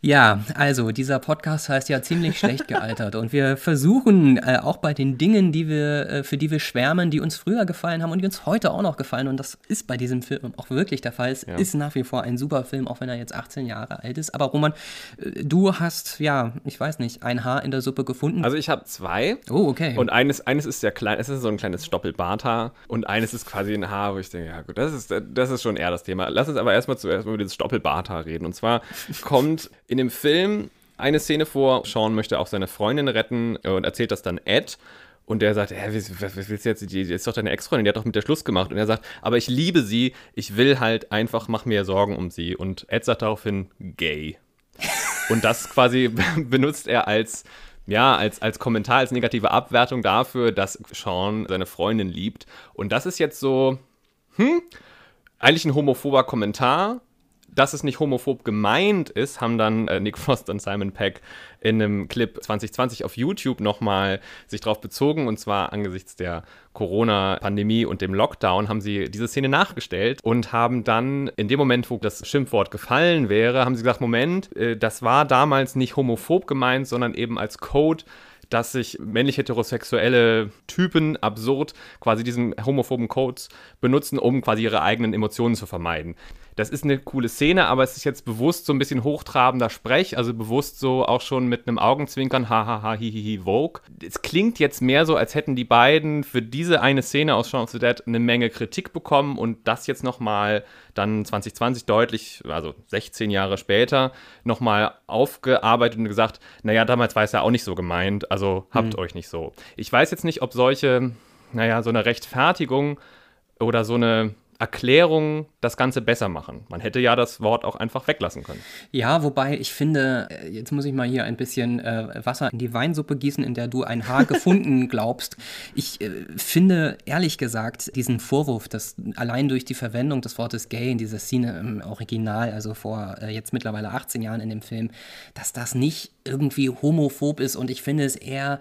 ja, also dieser Podcast heißt ja ziemlich schlecht gealtert und wir versuchen äh, auch bei den Dingen, die wir, äh, für die wir schwärmen, die uns früher gefallen haben und die uns heute auch noch gefallen und das ist bei diesem Film auch wirklich der Fall. Es ja. ist nach wie vor ein super Film, auch wenn er jetzt 18 Jahre alt ist. Aber Roman, äh, du hast, ja, ich weiß nicht, ein Haar in der Suppe gefunden. Also ich habe zwei. Oh, okay. Und eines, eines ist sehr klein, es ist so ein kleines Stoppelbarthaar und eines ist quasi ein Haar, wo ich denke, ja gut, das ist, das ist schon eher das Thema. Lass uns aber erstmal zuerst über dieses Stoppelbarthaar reden. Und zwar kommt in dem Film eine Szene vor, Sean möchte auch seine Freundin retten und erzählt das dann Ed. Und der sagt, hä, was, was willst du jetzt? Die, die ist doch deine Ex-Freundin, die hat doch mit der Schluss gemacht. Und er sagt, aber ich liebe sie, ich will halt einfach, mach mir Sorgen um sie. Und Ed sagt daraufhin, gay. Und das quasi benutzt er als ja, als, als Kommentar, als negative Abwertung dafür, dass Sean seine Freundin liebt. Und das ist jetzt so, hm, eigentlich ein homophober Kommentar. Dass es nicht homophob gemeint ist, haben dann äh, Nick Frost und Simon Peck in einem Clip 2020 auf YouTube nochmal sich darauf bezogen. Und zwar angesichts der Corona-Pandemie und dem Lockdown haben sie diese Szene nachgestellt und haben dann in dem Moment, wo das Schimpfwort gefallen wäre, haben sie gesagt, Moment, äh, das war damals nicht homophob gemeint, sondern eben als Code dass sich männlich heterosexuelle Typen absurd quasi diesen homophoben Codes benutzen, um quasi ihre eigenen Emotionen zu vermeiden das ist eine coole Szene, aber es ist jetzt bewusst so ein bisschen hochtrabender Sprech, also bewusst so auch schon mit einem Augenzwinkern, hahaha, hihihi, Vogue. Es klingt jetzt mehr so, als hätten die beiden für diese eine Szene aus Shaun of the Dead eine Menge Kritik bekommen und das jetzt nochmal dann 2020 deutlich, also 16 Jahre später, nochmal aufgearbeitet und gesagt, naja, damals war es ja auch nicht so gemeint, also habt mhm. euch nicht so. Ich weiß jetzt nicht, ob solche, naja, so eine Rechtfertigung oder so eine Erklärung das Ganze besser machen. Man hätte ja das Wort auch einfach weglassen können. Ja, wobei ich finde, äh, jetzt muss ich mal hier ein bisschen äh, Wasser in die Weinsuppe gießen, in der du ein Haar gefunden glaubst. Ich äh, finde, ehrlich gesagt, diesen Vorwurf, dass allein durch die Verwendung des Wortes gay in dieser Szene im Original, also vor äh, jetzt mittlerweile 18 Jahren in dem Film, dass das nicht irgendwie homophob ist und ich finde es eher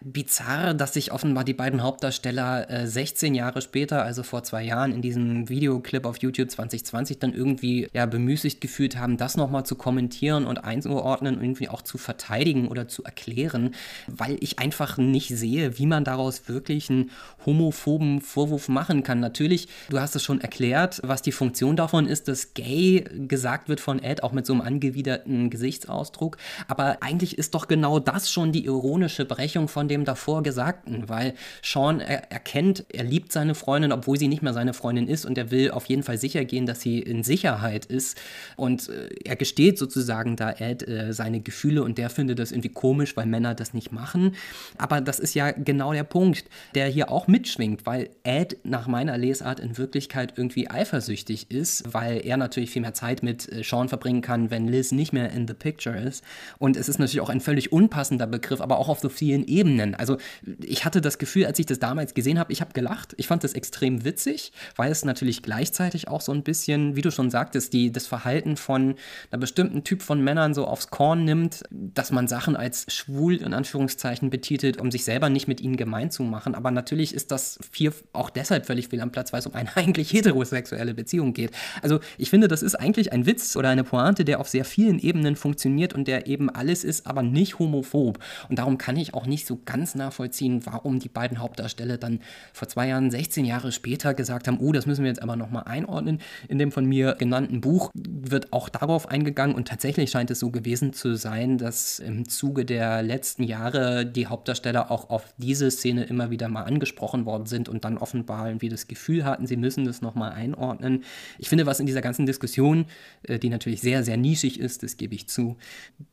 bizarr, dass sich offenbar die beiden Hauptdarsteller äh, 16 Jahre später, also vor zwei Jahren, in diesem Videoclip auf YouTube 2020 dann irgendwie ja, bemüßigt gefühlt haben, das nochmal zu kommentieren und einzuordnen und irgendwie auch zu verteidigen oder zu erklären, weil ich einfach nicht sehe, wie man daraus wirklich einen homophoben Vorwurf machen kann. Natürlich, du hast es schon erklärt, was die Funktion davon ist, dass gay gesagt wird von Ed, auch mit so einem angewiderten Gesichtsausdruck, aber eigentlich ist doch genau das schon die ironische Berechnung Unterbrechung von dem davor Gesagten, weil Sean er, erkennt, er liebt seine Freundin, obwohl sie nicht mehr seine Freundin ist und er will auf jeden Fall sicher gehen, dass sie in Sicherheit ist. Und äh, er gesteht sozusagen da Ed äh, seine Gefühle und der findet das irgendwie komisch, weil Männer das nicht machen, aber das ist ja genau der Punkt, der hier auch mitschwingt, weil Ed nach meiner Lesart in Wirklichkeit irgendwie eifersüchtig ist, weil er natürlich viel mehr Zeit mit äh, Sean verbringen kann, wenn Liz nicht mehr in the picture ist. Und es ist natürlich auch ein völlig unpassender Begriff, aber auch auf so vielen vielen Ebenen. Also ich hatte das Gefühl, als ich das damals gesehen habe, ich habe gelacht. Ich fand das extrem witzig, weil es natürlich gleichzeitig auch so ein bisschen, wie du schon sagtest, die, das Verhalten von einer bestimmten Typ von Männern so aufs Korn nimmt, dass man Sachen als schwul in Anführungszeichen betitelt, um sich selber nicht mit ihnen gemein zu machen. Aber natürlich ist das viel auch deshalb völlig fehl am Platz, weil es um eine eigentlich heterosexuelle Beziehung geht. Also ich finde, das ist eigentlich ein Witz oder eine Pointe, der auf sehr vielen Ebenen funktioniert und der eben alles ist, aber nicht homophob. Und darum kann ich auch nicht so ganz nachvollziehen, warum die beiden Hauptdarsteller dann vor zwei Jahren, 16 Jahre später gesagt haben, oh, das müssen wir jetzt aber nochmal einordnen. In dem von mir genannten Buch wird auch darauf eingegangen und tatsächlich scheint es so gewesen zu sein, dass im Zuge der letzten Jahre die Hauptdarsteller auch auf diese Szene immer wieder mal angesprochen worden sind und dann offenbar irgendwie das Gefühl hatten, sie müssen das nochmal einordnen. Ich finde, was in dieser ganzen Diskussion, äh, die natürlich sehr, sehr nischig ist, das gebe ich zu,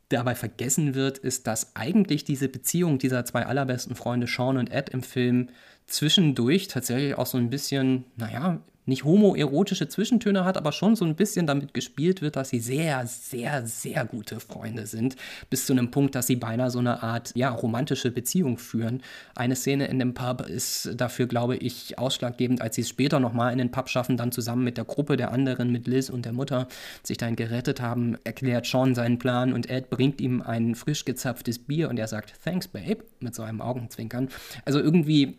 dabei vergessen wird, ist, dass eigentlich diese Beziehung dieser zwei allerbesten Freunde Sean und Ed im Film zwischendurch tatsächlich auch so ein bisschen, naja, nicht homoerotische Zwischentöne hat, aber schon so ein bisschen damit gespielt wird, dass sie sehr, sehr, sehr gute Freunde sind, bis zu einem Punkt, dass sie beinahe so eine Art, ja, romantische Beziehung führen. Eine Szene in dem Pub ist dafür, glaube ich, ausschlaggebend, als sie es später nochmal in den Pub schaffen, dann zusammen mit der Gruppe der anderen, mit Liz und der Mutter, sich dann gerettet haben, erklärt Sean seinen Plan und Ed bringt ihm ein frisch gezapftes Bier und er sagt, thanks, babe, mit so einem Augenzwinkern. Also irgendwie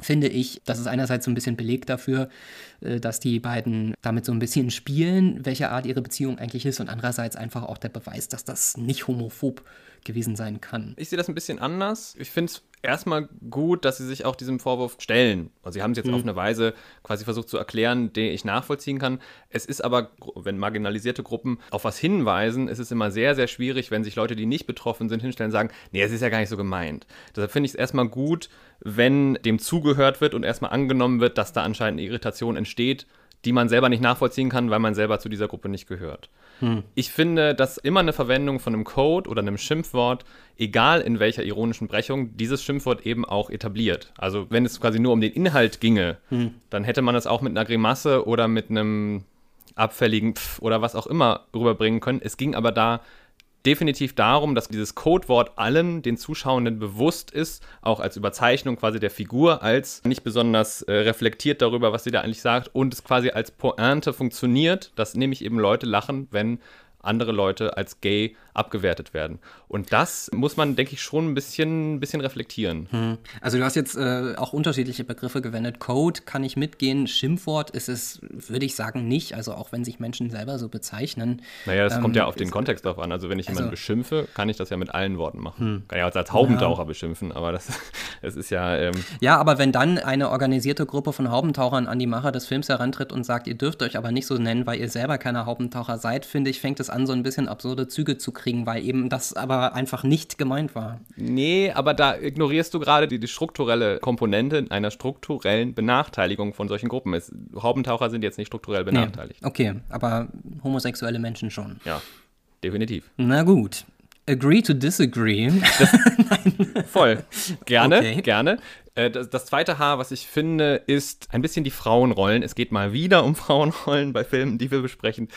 finde ich, das ist einerseits so ein bisschen Beleg dafür, äh, dass die beiden damit so ein bisschen spielen, welche Art ihre Beziehung eigentlich ist und andererseits einfach auch der Beweis, dass das nicht homophob gewesen sein kann. Ich sehe das ein bisschen anders. Ich finde es erstmal gut, dass sie sich auch diesem Vorwurf stellen. Also sie haben es jetzt mhm. auf eine Weise quasi versucht zu erklären, die ich nachvollziehen kann. Es ist aber, wenn marginalisierte Gruppen auf was hinweisen, ist es immer sehr, sehr schwierig, wenn sich Leute, die nicht betroffen sind, hinstellen und sagen, nee, es ist ja gar nicht so gemeint. Deshalb finde ich es erstmal gut, wenn dem zugehört wird und erstmal angenommen wird, dass da anscheinend eine Irritation entsteht, die man selber nicht nachvollziehen kann, weil man selber zu dieser Gruppe nicht gehört. Hm. Ich finde, dass immer eine Verwendung von einem Code oder einem Schimpfwort, egal in welcher ironischen Brechung, dieses Schimpfwort eben auch etabliert. Also wenn es quasi nur um den Inhalt ginge, hm. dann hätte man es auch mit einer Grimasse oder mit einem abfälligen Pf oder was auch immer rüberbringen können. Es ging aber da definitiv darum, dass dieses Codewort allen den Zuschauenden bewusst ist, auch als Überzeichnung quasi der Figur, als nicht besonders äh, reflektiert darüber, was sie da eigentlich sagt und es quasi als Pointe funktioniert, dass nämlich eben Leute lachen, wenn andere Leute als gay abgewertet werden. Und das muss man, denke ich, schon ein bisschen, ein bisschen reflektieren. Hm. Also du hast jetzt äh, auch unterschiedliche Begriffe gewendet. Code kann ich mitgehen, Schimpfwort ist es, würde ich sagen, nicht. Also auch wenn sich Menschen selber so bezeichnen. Naja, das ähm, kommt ja auf den Kontext drauf an. Also wenn ich jemanden also, beschimpfe, kann ich das ja mit allen Worten machen. Hm. Kann ja auch als Haubentaucher ja. beschimpfen, aber das, das ist ja... Ähm ja, aber wenn dann eine organisierte Gruppe von Haubentauchern an die Macher des Films herantritt und sagt, ihr dürft euch aber nicht so nennen, weil ihr selber keine Haubentaucher seid, finde ich, fängt es an, so ein bisschen absurde Züge zu kriegen kriegen, weil eben das aber einfach nicht gemeint war. Nee, aber da ignorierst du gerade die, die strukturelle Komponente einer strukturellen Benachteiligung von solchen Gruppen. Es, Haubentaucher sind jetzt nicht strukturell benachteiligt. Nee, okay, aber homosexuelle Menschen schon. Ja, definitiv. Na gut. Agree to disagree. voll. Gerne, okay. gerne. Äh, das, das, zweite Haar, was ich finde, ist ein bisschen die Frauenrollen. Es geht mal wieder um Frauenrollen bei Filmen, die wir besprechen.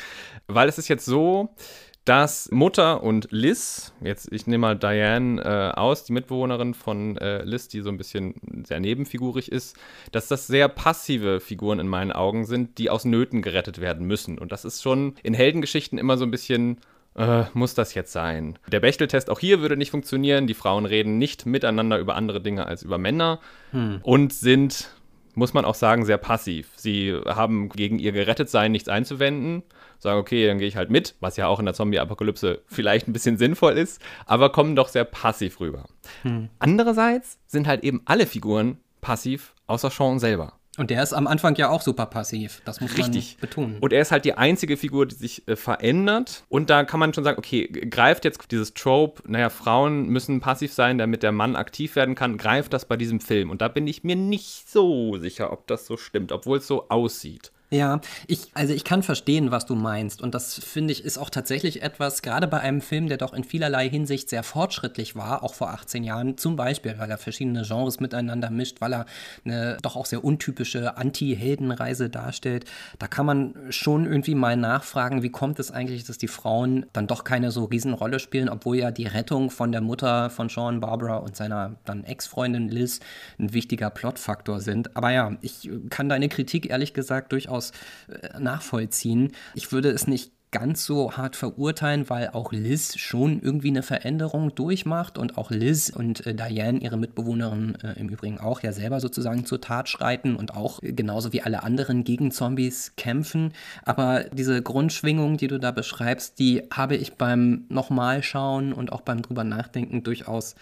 Weil es ist jetzt so, dass Mutter und Liz, jetzt ich nehme mal Diane äh, aus, die Mitbewohnerin von äh, Liz, die so ein bisschen sehr nebenfigurig ist, dass das sehr passive Figuren in meinen Augen sind, die aus Nöten gerettet werden müssen. Und das ist schon in Heldengeschichten immer so ein bisschen äh, muss das jetzt sein? Der Bechteltest auch hier würde nicht funktionieren. Die Frauen reden nicht miteinander über andere Dinge als über Männer hm. und sind, muss man auch sagen, sehr passiv. Sie haben gegen ihr Gerettetsein nichts einzuwenden sagen, okay, dann gehe ich halt mit, was ja auch in der Zombie-Apokalypse vielleicht ein bisschen sinnvoll ist, aber kommen doch sehr passiv rüber. Hm. Andererseits sind halt eben alle Figuren passiv, außer Sean selber. Und der ist am Anfang ja auch super passiv. Das muss Richtig. man betonen. Und er ist halt die einzige Figur, die sich äh, verändert. Und da kann man schon sagen, okay, greift jetzt dieses Trope, naja, Frauen müssen passiv sein, damit der Mann aktiv werden kann, greift das bei diesem Film. Und da bin ich mir nicht so sicher, ob das so stimmt, obwohl es so aussieht. Ja, ich, also ich kann verstehen, was du meinst. Und das finde ich ist auch tatsächlich etwas, gerade bei einem Film, der doch in vielerlei Hinsicht sehr fortschrittlich war, auch vor 18 Jahren, zum Beispiel, weil er verschiedene Genres miteinander mischt, weil er eine doch auch sehr untypische Anti-Heldenreise darstellt. Da kann man schon irgendwie mal nachfragen, wie kommt es eigentlich, dass die Frauen dann doch keine so Riesenrolle spielen, obwohl ja die Rettung von der Mutter von Sean Barbara und seiner dann Ex-Freundin Liz ein wichtiger Plotfaktor sind. Aber ja, ich kann deine Kritik ehrlich gesagt durchaus durchaus äh, nachvollziehen. Ich würde es nicht ganz so hart verurteilen, weil auch Liz schon irgendwie eine Veränderung durchmacht und auch Liz und äh, Diane, ihre Mitbewohnerin, äh, im Übrigen auch ja selber sozusagen zur Tat schreiten und auch äh, genauso wie alle anderen gegen Zombies kämpfen. Aber diese Grundschwingung, die du da beschreibst, die habe ich beim nochmal schauen und auch beim drüber nachdenken durchaus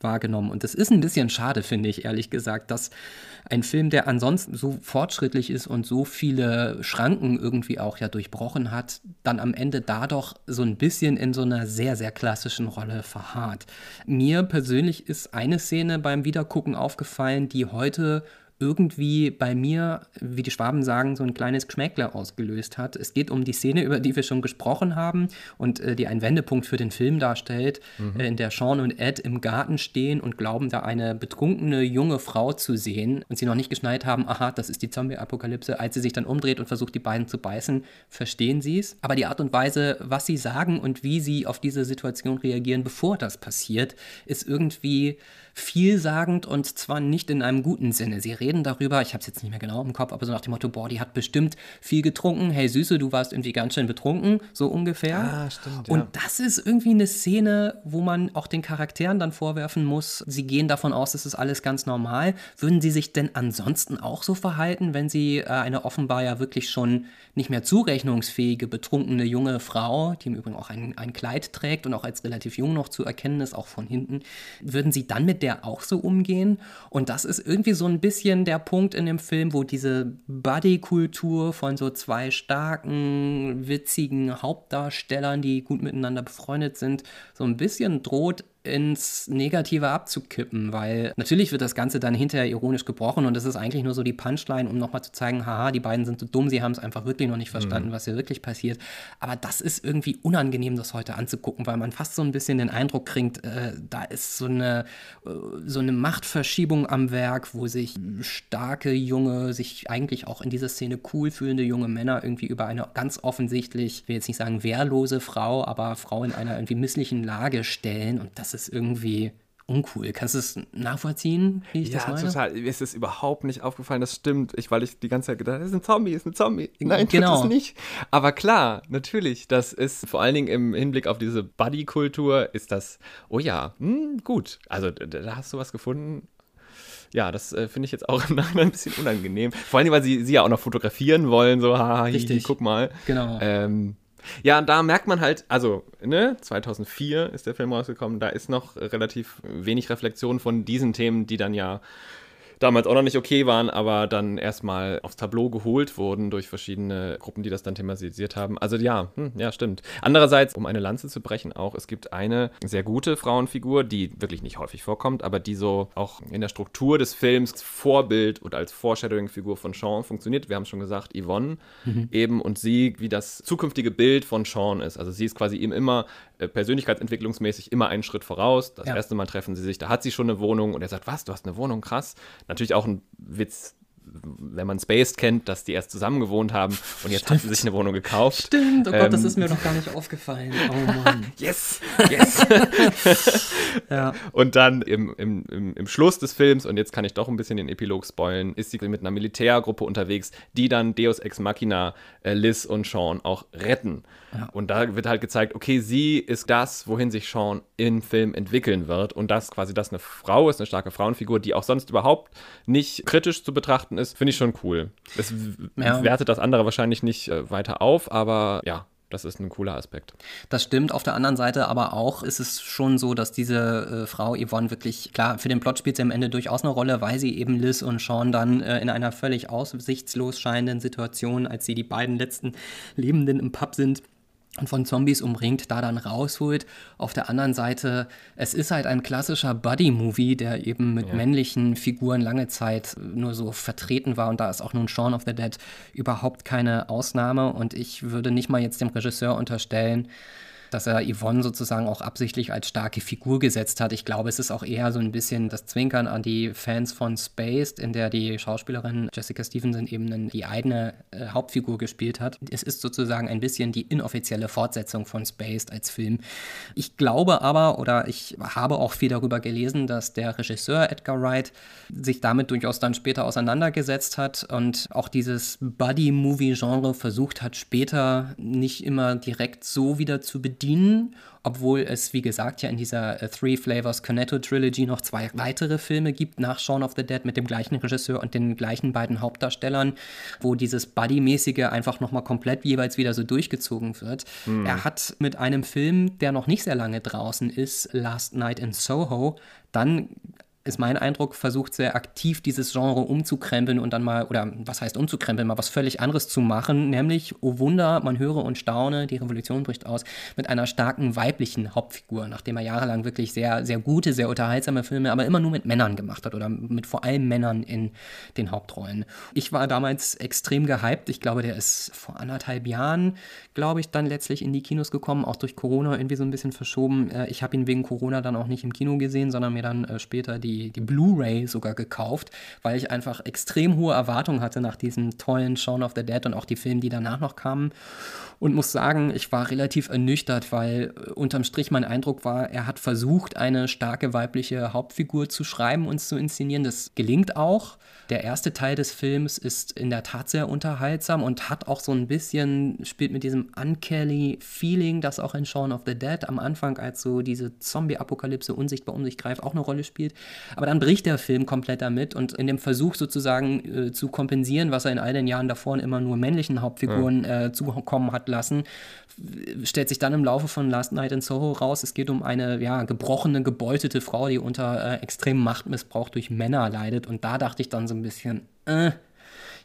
wahrgenommen. Und das ist ein bisschen schade, finde ich, ehrlich gesagt, dass ein Film, der ansonsten so fortschrittlich ist und so viele Schranken irgendwie auch ja durchbrochen hat, dann am Ende da doch so ein bisschen in so einer sehr, sehr klassischen Rolle verharrt. Mir persönlich ist eine Szene beim Wiedergucken aufgefallen, die heute irgendwie bei mir, wie die Schwaben sagen, so ein kleines Geschmäckle ausgelöst hat. Es geht um die Szene, über die wir schon gesprochen haben und äh, die einen Wendepunkt für den Film darstellt, mhm. äh, in der Sean und Ed im Garten stehen und glauben, da eine betrunkene junge Frau zu sehen und sie noch nicht geschneit haben, aha, das ist die Zombie-Apokalypse. Als sie sich dann umdreht und versucht, die beiden zu beißen, verstehen sie es. Aber die Art und Weise, was sie sagen und wie sie auf diese Situation reagieren, bevor das passiert, ist irgendwie vielsagend und zwar nicht in einem guten Sinne. Sie reden darüber, ich habe es jetzt nicht mehr genau im Kopf, aber so nach dem Motto, boah, die hat bestimmt viel getrunken. Hey Süße, du warst irgendwie ganz schön betrunken, so ungefähr. Ah, stimmt. Ja. Und das ist irgendwie eine Szene, wo man auch den Charakteren dann vorwerfen muss, sie gehen davon aus, das ist alles ganz normal. Würden sie sich denn ansonsten auch so verhalten, wenn sie äh, eine offenbar ja wirklich schon nicht mehr zurechnungsfähige, betrunkene junge Frau, die im Übrigen auch ein, ein Kleid trägt und auch als relativ jung noch zu erkennen ist, auch von hinten, würden sie dann mit der der auch so umgehen. Und das ist irgendwie so ein bisschen der Punkt in dem Film, wo diese Buddy-Kultur von so zwei starken, witzigen Hauptdarstellern, die gut miteinander befreundet sind, so ein bisschen droht ins Negative abzukippen, weil natürlich wird das Ganze dann hinterher ironisch gebrochen und das ist eigentlich nur so die Punchline, um nochmal zu zeigen, haha, die beiden sind so dumm, sie haben es einfach wirklich noch nicht verstanden, mhm. was hier wirklich passiert. Aber das ist irgendwie unangenehm, das heute anzugucken, weil man fast so ein bisschen den Eindruck kriegt, äh, da ist so eine, äh, so eine Machtverschiebung am Werk, wo sich starke junge, sich eigentlich auch in dieser Szene cool fühlende junge Männer irgendwie über eine ganz offensichtlich, ich will jetzt nicht sagen wehrlose Frau, aber Frau in einer irgendwie misslichen Lage stellen und das ist ist irgendwie uncool. Kannst du es nachvollziehen, wie ich ja, das meine? Ja, total. Mir ist es überhaupt nicht aufgefallen, das stimmt. Ich, weil ich die ganze Zeit gedacht habe, das ist ein Zombie, das ist ein Zombie. Nein, genau. das ist nicht. Aber klar, natürlich, das ist vor allen Dingen im Hinblick auf diese Buddy-Kultur, ist das, oh ja, hm, gut. Also da, hast du was gefunden, ja, das äh, finde ich jetzt auch im Nachhinein ein bisschen unangenehm. Vor allem, weil sie, sie ja auch noch fotografieren wollen, so, haha, Richtig. guck mal. Genau. Ähm, ja, und da merkt man halt, also, ne, 2004 ist der Film rausgekommen, da ist noch relativ wenig Reflexion von diesen Themen, die dann ja damals auch noch nicht okay waren, aber dann erstmal aufs Tableau geholt wurden durch verschiedene Gruppen, die das dann thematisiert haben. Also ja, hm, ja, stimmt. Andererseits, um eine Lanze zu brechen, auch, es gibt eine sehr gute Frauenfigur, die wirklich nicht häufig vorkommt, aber die so auch in der Struktur des Films Vorbild und als Foreshadowing-Figur von Sean funktioniert. Wir haben schon gesagt, Yvonne mhm. eben und sie, wie das zukünftige Bild von Sean ist. Also sie ist quasi ihm immer persönlichkeitsentwicklungsmäßig immer einen Schritt voraus. Das ja. erste Mal treffen sie sich, da hat sie schon eine Wohnung und er sagt, was, du hast eine Wohnung, krass. Natürlich auch ein Witz, wenn man Spaced kennt, dass die erst zusammen gewohnt haben und jetzt Stimmt. hat sie sich eine Wohnung gekauft. Stimmt, oh Gott, das ähm, ist mir noch gar nicht aufgefallen. Oh Mann. yes, yes. ja. Und dann im, im, im, Schluss des Films, und jetzt kann ich doch ein bisschen den Epilog spoilen, ist sie mit einer Militärgruppe unterwegs, die dann Deus Ex Machina, äh, Liz und Sean auch retten. Ja. Und da wird halt gezeigt, okay, sie ist das, wohin sich Sean im Film entwickeln wird. Und das quasi, dass eine Frau ist, eine starke Frauenfigur, die auch sonst überhaupt nicht kritisch zu betrachten ist, finde ich schon cool. Es ja. wertet das andere wahrscheinlich nicht äh, weiter auf, aber ja, das ist ein cooler Aspekt. Das stimmt. Auf der anderen Seite aber auch ist es schon so, dass diese äh, Frau Yvonne wirklich, klar, für den Plot spielt sie am Ende durchaus eine Rolle, weil sie eben Liz und Sean dann äh, in einer völlig aussichtslos scheinenden Situation, als sie die beiden letzten Lebenden im Pub sind, und von Zombies umringt, da dann rausholt. Auf der anderen Seite, es ist halt ein klassischer Buddy-Movie, der eben mit ja. männlichen Figuren lange Zeit nur so vertreten war und da ist auch nun Shaun of the Dead überhaupt keine Ausnahme und ich würde nicht mal jetzt dem Regisseur unterstellen, dass er Yvonne sozusagen auch absichtlich als starke Figur gesetzt hat. Ich glaube, es ist auch eher so ein bisschen das Zwinkern an die Fans von Spaced, in der die Schauspielerin Jessica Stevenson eben die eigene äh, Hauptfigur gespielt hat. Es ist sozusagen ein bisschen die inoffizielle Fortsetzung von Spaced als Film. Ich glaube aber, oder ich habe auch viel darüber gelesen, dass der Regisseur Edgar Wright sich damit durchaus dann später auseinandergesetzt hat und auch dieses Buddy-Movie-Genre versucht hat, später nicht immer direkt so wieder zu bedienen bedienen, obwohl es, wie gesagt, ja in dieser äh, Three Flavors Cornetto Trilogy noch zwei weitere Filme gibt nach Shaun of the Dead mit dem gleichen Regisseur und den gleichen beiden Hauptdarstellern, wo dieses Buddy-mäßige einfach nochmal komplett jeweils wieder so durchgezogen wird. Hm. Er hat mit einem Film, der noch nicht sehr lange draußen ist, Last Night in Soho, dann ist mein Eindruck, versucht sehr aktiv dieses Genre umzukrempeln und dann mal, oder was heißt umzukrempeln, mal was völlig anderes zu machen, nämlich, oh Wunder, man höre und staune, die Revolution bricht aus, mit einer starken weiblichen Hauptfigur, nachdem er jahrelang wirklich sehr, sehr gute, sehr unterhaltsame Filme, aber immer nur mit Männern gemacht hat oder mit vor allem Männern in den Hauptrollen. Ich war damals extrem gehypt, ich glaube, der ist vor anderthalb Jahren, glaube ich, dann letztlich in die Kinos gekommen, auch durch Corona irgendwie so ein bisschen verschoben. Äh, ich habe ihn wegen Corona dann auch nicht im Kino gesehen, sondern mir dann äh, später die die, Blu-ray sogar gekauft, weil ich einfach extrem hohe Erwartungen hatte nach diesem tollen Shaun of the Dead und auch die Filme, die danach noch kamen. Und muss sagen, ich war relativ ernüchtert, weil äh, unterm Strich mein Eindruck war, er hat versucht, eine starke weibliche Hauptfigur zu schreiben und zu inszenieren. Das gelingt auch. Der erste Teil des Films ist in der Tat sehr unterhaltsam und hat auch so ein bisschen, spielt mit diesem uncanny Feeling, das auch in Shaun of the Dead am Anfang als so diese Zombie-Apokalypse unsichtbar um sich greift, auch eine Rolle spielt. Aber dann bricht der Film komplett damit und in dem Versuch sozusagen äh, zu kompensieren, was er in all den Jahren davor immer nur männlichen Hauptfiguren ja. äh, zukommen hat lassen, stellt sich dann im Laufe von Last Night in Soho raus, es geht um eine ja, gebrochene, gebeutete Frau, die unter äh, extremem Machtmissbrauch durch Männer leidet. Und da dachte ich dann so ein bisschen, äh,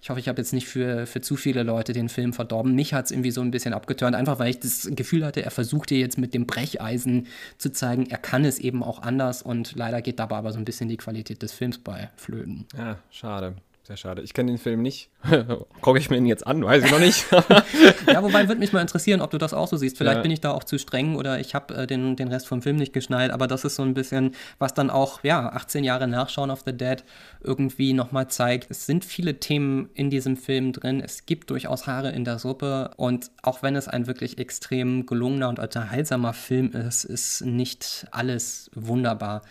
ich hoffe, ich habe jetzt nicht für, für zu viele Leute den Film verdorben. Mich hat es irgendwie so ein bisschen abgeturnt, einfach weil ich das Gefühl hatte, er versuchte jetzt mit dem Brecheisen zu zeigen, er kann es eben auch anders und leider geht dabei aber so ein bisschen die Qualität des Films bei flöten. Ja, schade. Sehr schade. Ich kenne den Film nicht. Gucke ich mir ihn jetzt an? Weiß ich noch nicht. ja, wobei würde mich mal interessieren, ob du das auch so siehst. Vielleicht ja. bin ich da auch zu streng oder ich habe äh, den, den Rest vom Film nicht geschnallt. Aber das ist so ein bisschen, was dann auch, ja, 18 Jahre nach Shaun of the Dead irgendwie nochmal zeigt. Es sind viele Themen in diesem Film drin. Es gibt durchaus Haare in der Suppe. Und auch wenn es ein wirklich extrem gelungener und unterhaltsamer Film ist, ist nicht alles wunderbar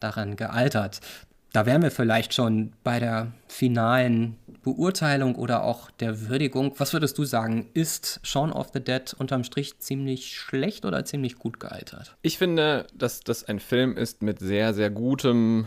daran gealtert. Da wären wir vielleicht schon bei der finalen Beurteilung oder auch der Würdigung. Was würdest du sagen? Ist Shaun of the Dead unterm Strich ziemlich schlecht oder ziemlich gut gealtert? Ich finde, dass das ein Film ist mit sehr, sehr gutem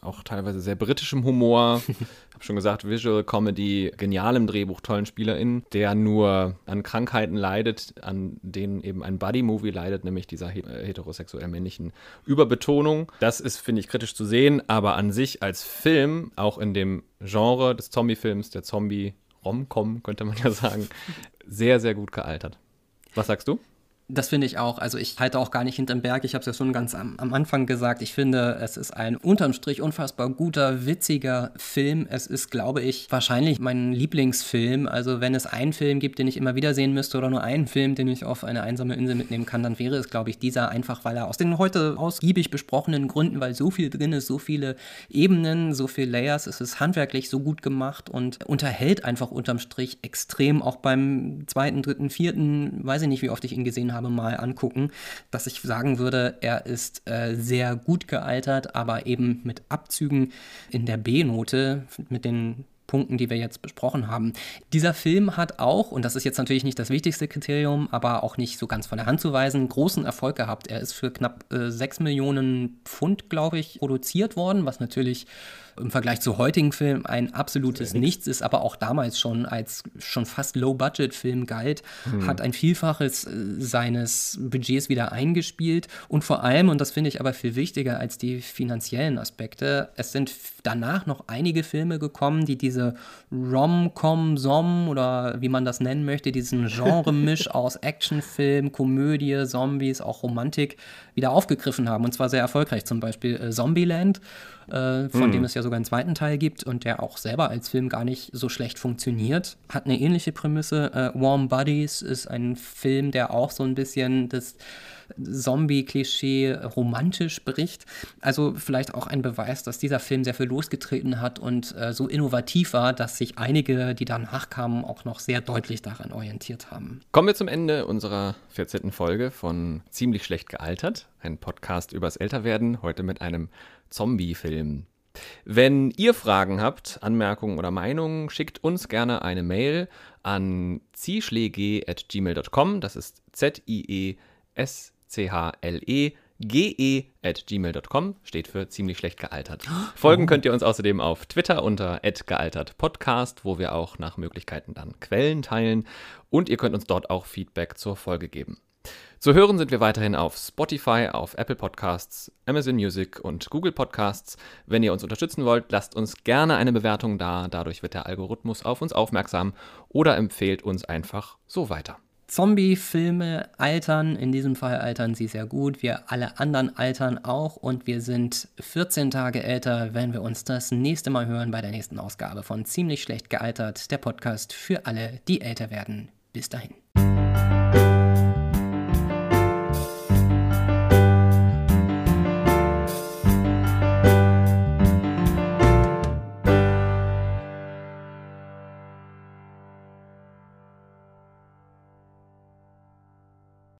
auch teilweise sehr britischem Humor. ich habe schon gesagt, Visual Comedy, genialem Drehbuch, tollen SpielerInnen, der nur an Krankheiten leidet, an denen eben ein Buddy-Movie leidet, nämlich dieser heterosexuell männlichen Überbetonung. Das ist, finde ich, kritisch zu sehen, aber an sich als Film, auch in dem Genre des Zombie-Films, der Zombie-Rom-Com, könnte man ja sagen, sehr, sehr gut gealtert. Was sagst du? Das finde ich auch. Also ich halte auch gar nicht hinterm Berg. Ich habe es ja schon ganz am, am, Anfang gesagt. Ich finde, es ist ein unterm Strich unfassbar guter, witziger Film. Es ist, glaube ich, wahrscheinlich mein Lieblingsfilm. Also wenn es einen Film gibt, den ich immer wieder sehen müsste oder nur einen Film, den ich auf eine einsame Insel mitnehmen kann, dann wäre es, glaube ich, dieser einfach, weil er aus den heute ausgiebig besprochenen Gründen, weil so viel drin ist, so viele Ebenen, so viele Layers, es ist handwerklich so gut gemacht und unterhält einfach unterm Strich extrem. Auch beim zweiten, dritten, vierten, weiß ich nicht, wie oft ich ihn gesehen habe habe, mal angucken, dass ich sagen würde, er ist äh, sehr gut gealtert, aber eben mit Abzügen in der B-Note, mit den Punkten, die wir jetzt besprochen haben. Dieser Film hat auch, und das ist jetzt natürlich nicht das wichtigste Kriterium, aber auch nicht so ganz von der Hand zu weisen, großen Erfolg gehabt. Er ist für knapp äh, 6 Millionen Pfund, glaube ich, produziert worden, was natürlich im Vergleich zu heutigen Filmen ein absolutes Nichts ist, aber auch damals schon als schon fast Low-Budget-Film galt, hm. hat ein Vielfaches äh, seines Budgets wieder eingespielt und vor allem, und das finde ich aber viel wichtiger als die finanziellen Aspekte, es sind danach noch einige Filme gekommen, die diese Rom-Com-Som oder wie man das nennen möchte, diesen Genre-Misch aus Actionfilm, Komödie, Zombies, auch Romantik wieder aufgegriffen haben und zwar sehr erfolgreich. Zum Beispiel äh, Zombieland, äh, von mm. dem es ja sogar einen zweiten Teil gibt und der auch selber als Film gar nicht so schlecht funktioniert. Hat eine ähnliche Prämisse. Äh, Warm Buddies ist ein Film, der auch so ein bisschen das Zombie-Klischee romantisch bricht. Also vielleicht auch ein Beweis, dass dieser Film sehr viel losgetreten hat und äh, so innovativ war, dass sich einige, die danach kamen, auch noch sehr deutlich daran orientiert haben. Kommen wir zum Ende unserer 14. Folge von Ziemlich schlecht gealtert, ein Podcast übers Älterwerden, heute mit einem Zombie-Film. Wenn ihr Fragen habt, Anmerkungen oder Meinungen, schickt uns gerne eine Mail an zieschläge.gmail.com. Das ist Z-I-E-S C-H-L-E-G-E at gmail.com steht für ziemlich schlecht gealtert. Folgen könnt ihr uns außerdem auf Twitter unter gealtertpodcast, wo wir auch nach Möglichkeiten dann Quellen teilen und ihr könnt uns dort auch Feedback zur Folge geben. Zu hören sind wir weiterhin auf Spotify, auf Apple Podcasts, Amazon Music und Google Podcasts. Wenn ihr uns unterstützen wollt, lasst uns gerne eine Bewertung da. Dadurch wird der Algorithmus auf uns aufmerksam oder empfehlt uns einfach so weiter. Zombie-Filme altern, in diesem Fall altern sie sehr gut, wir alle anderen altern auch und wir sind 14 Tage älter, wenn wir uns das nächste Mal hören bei der nächsten Ausgabe von Ziemlich schlecht gealtert, der Podcast für alle, die älter werden. Bis dahin.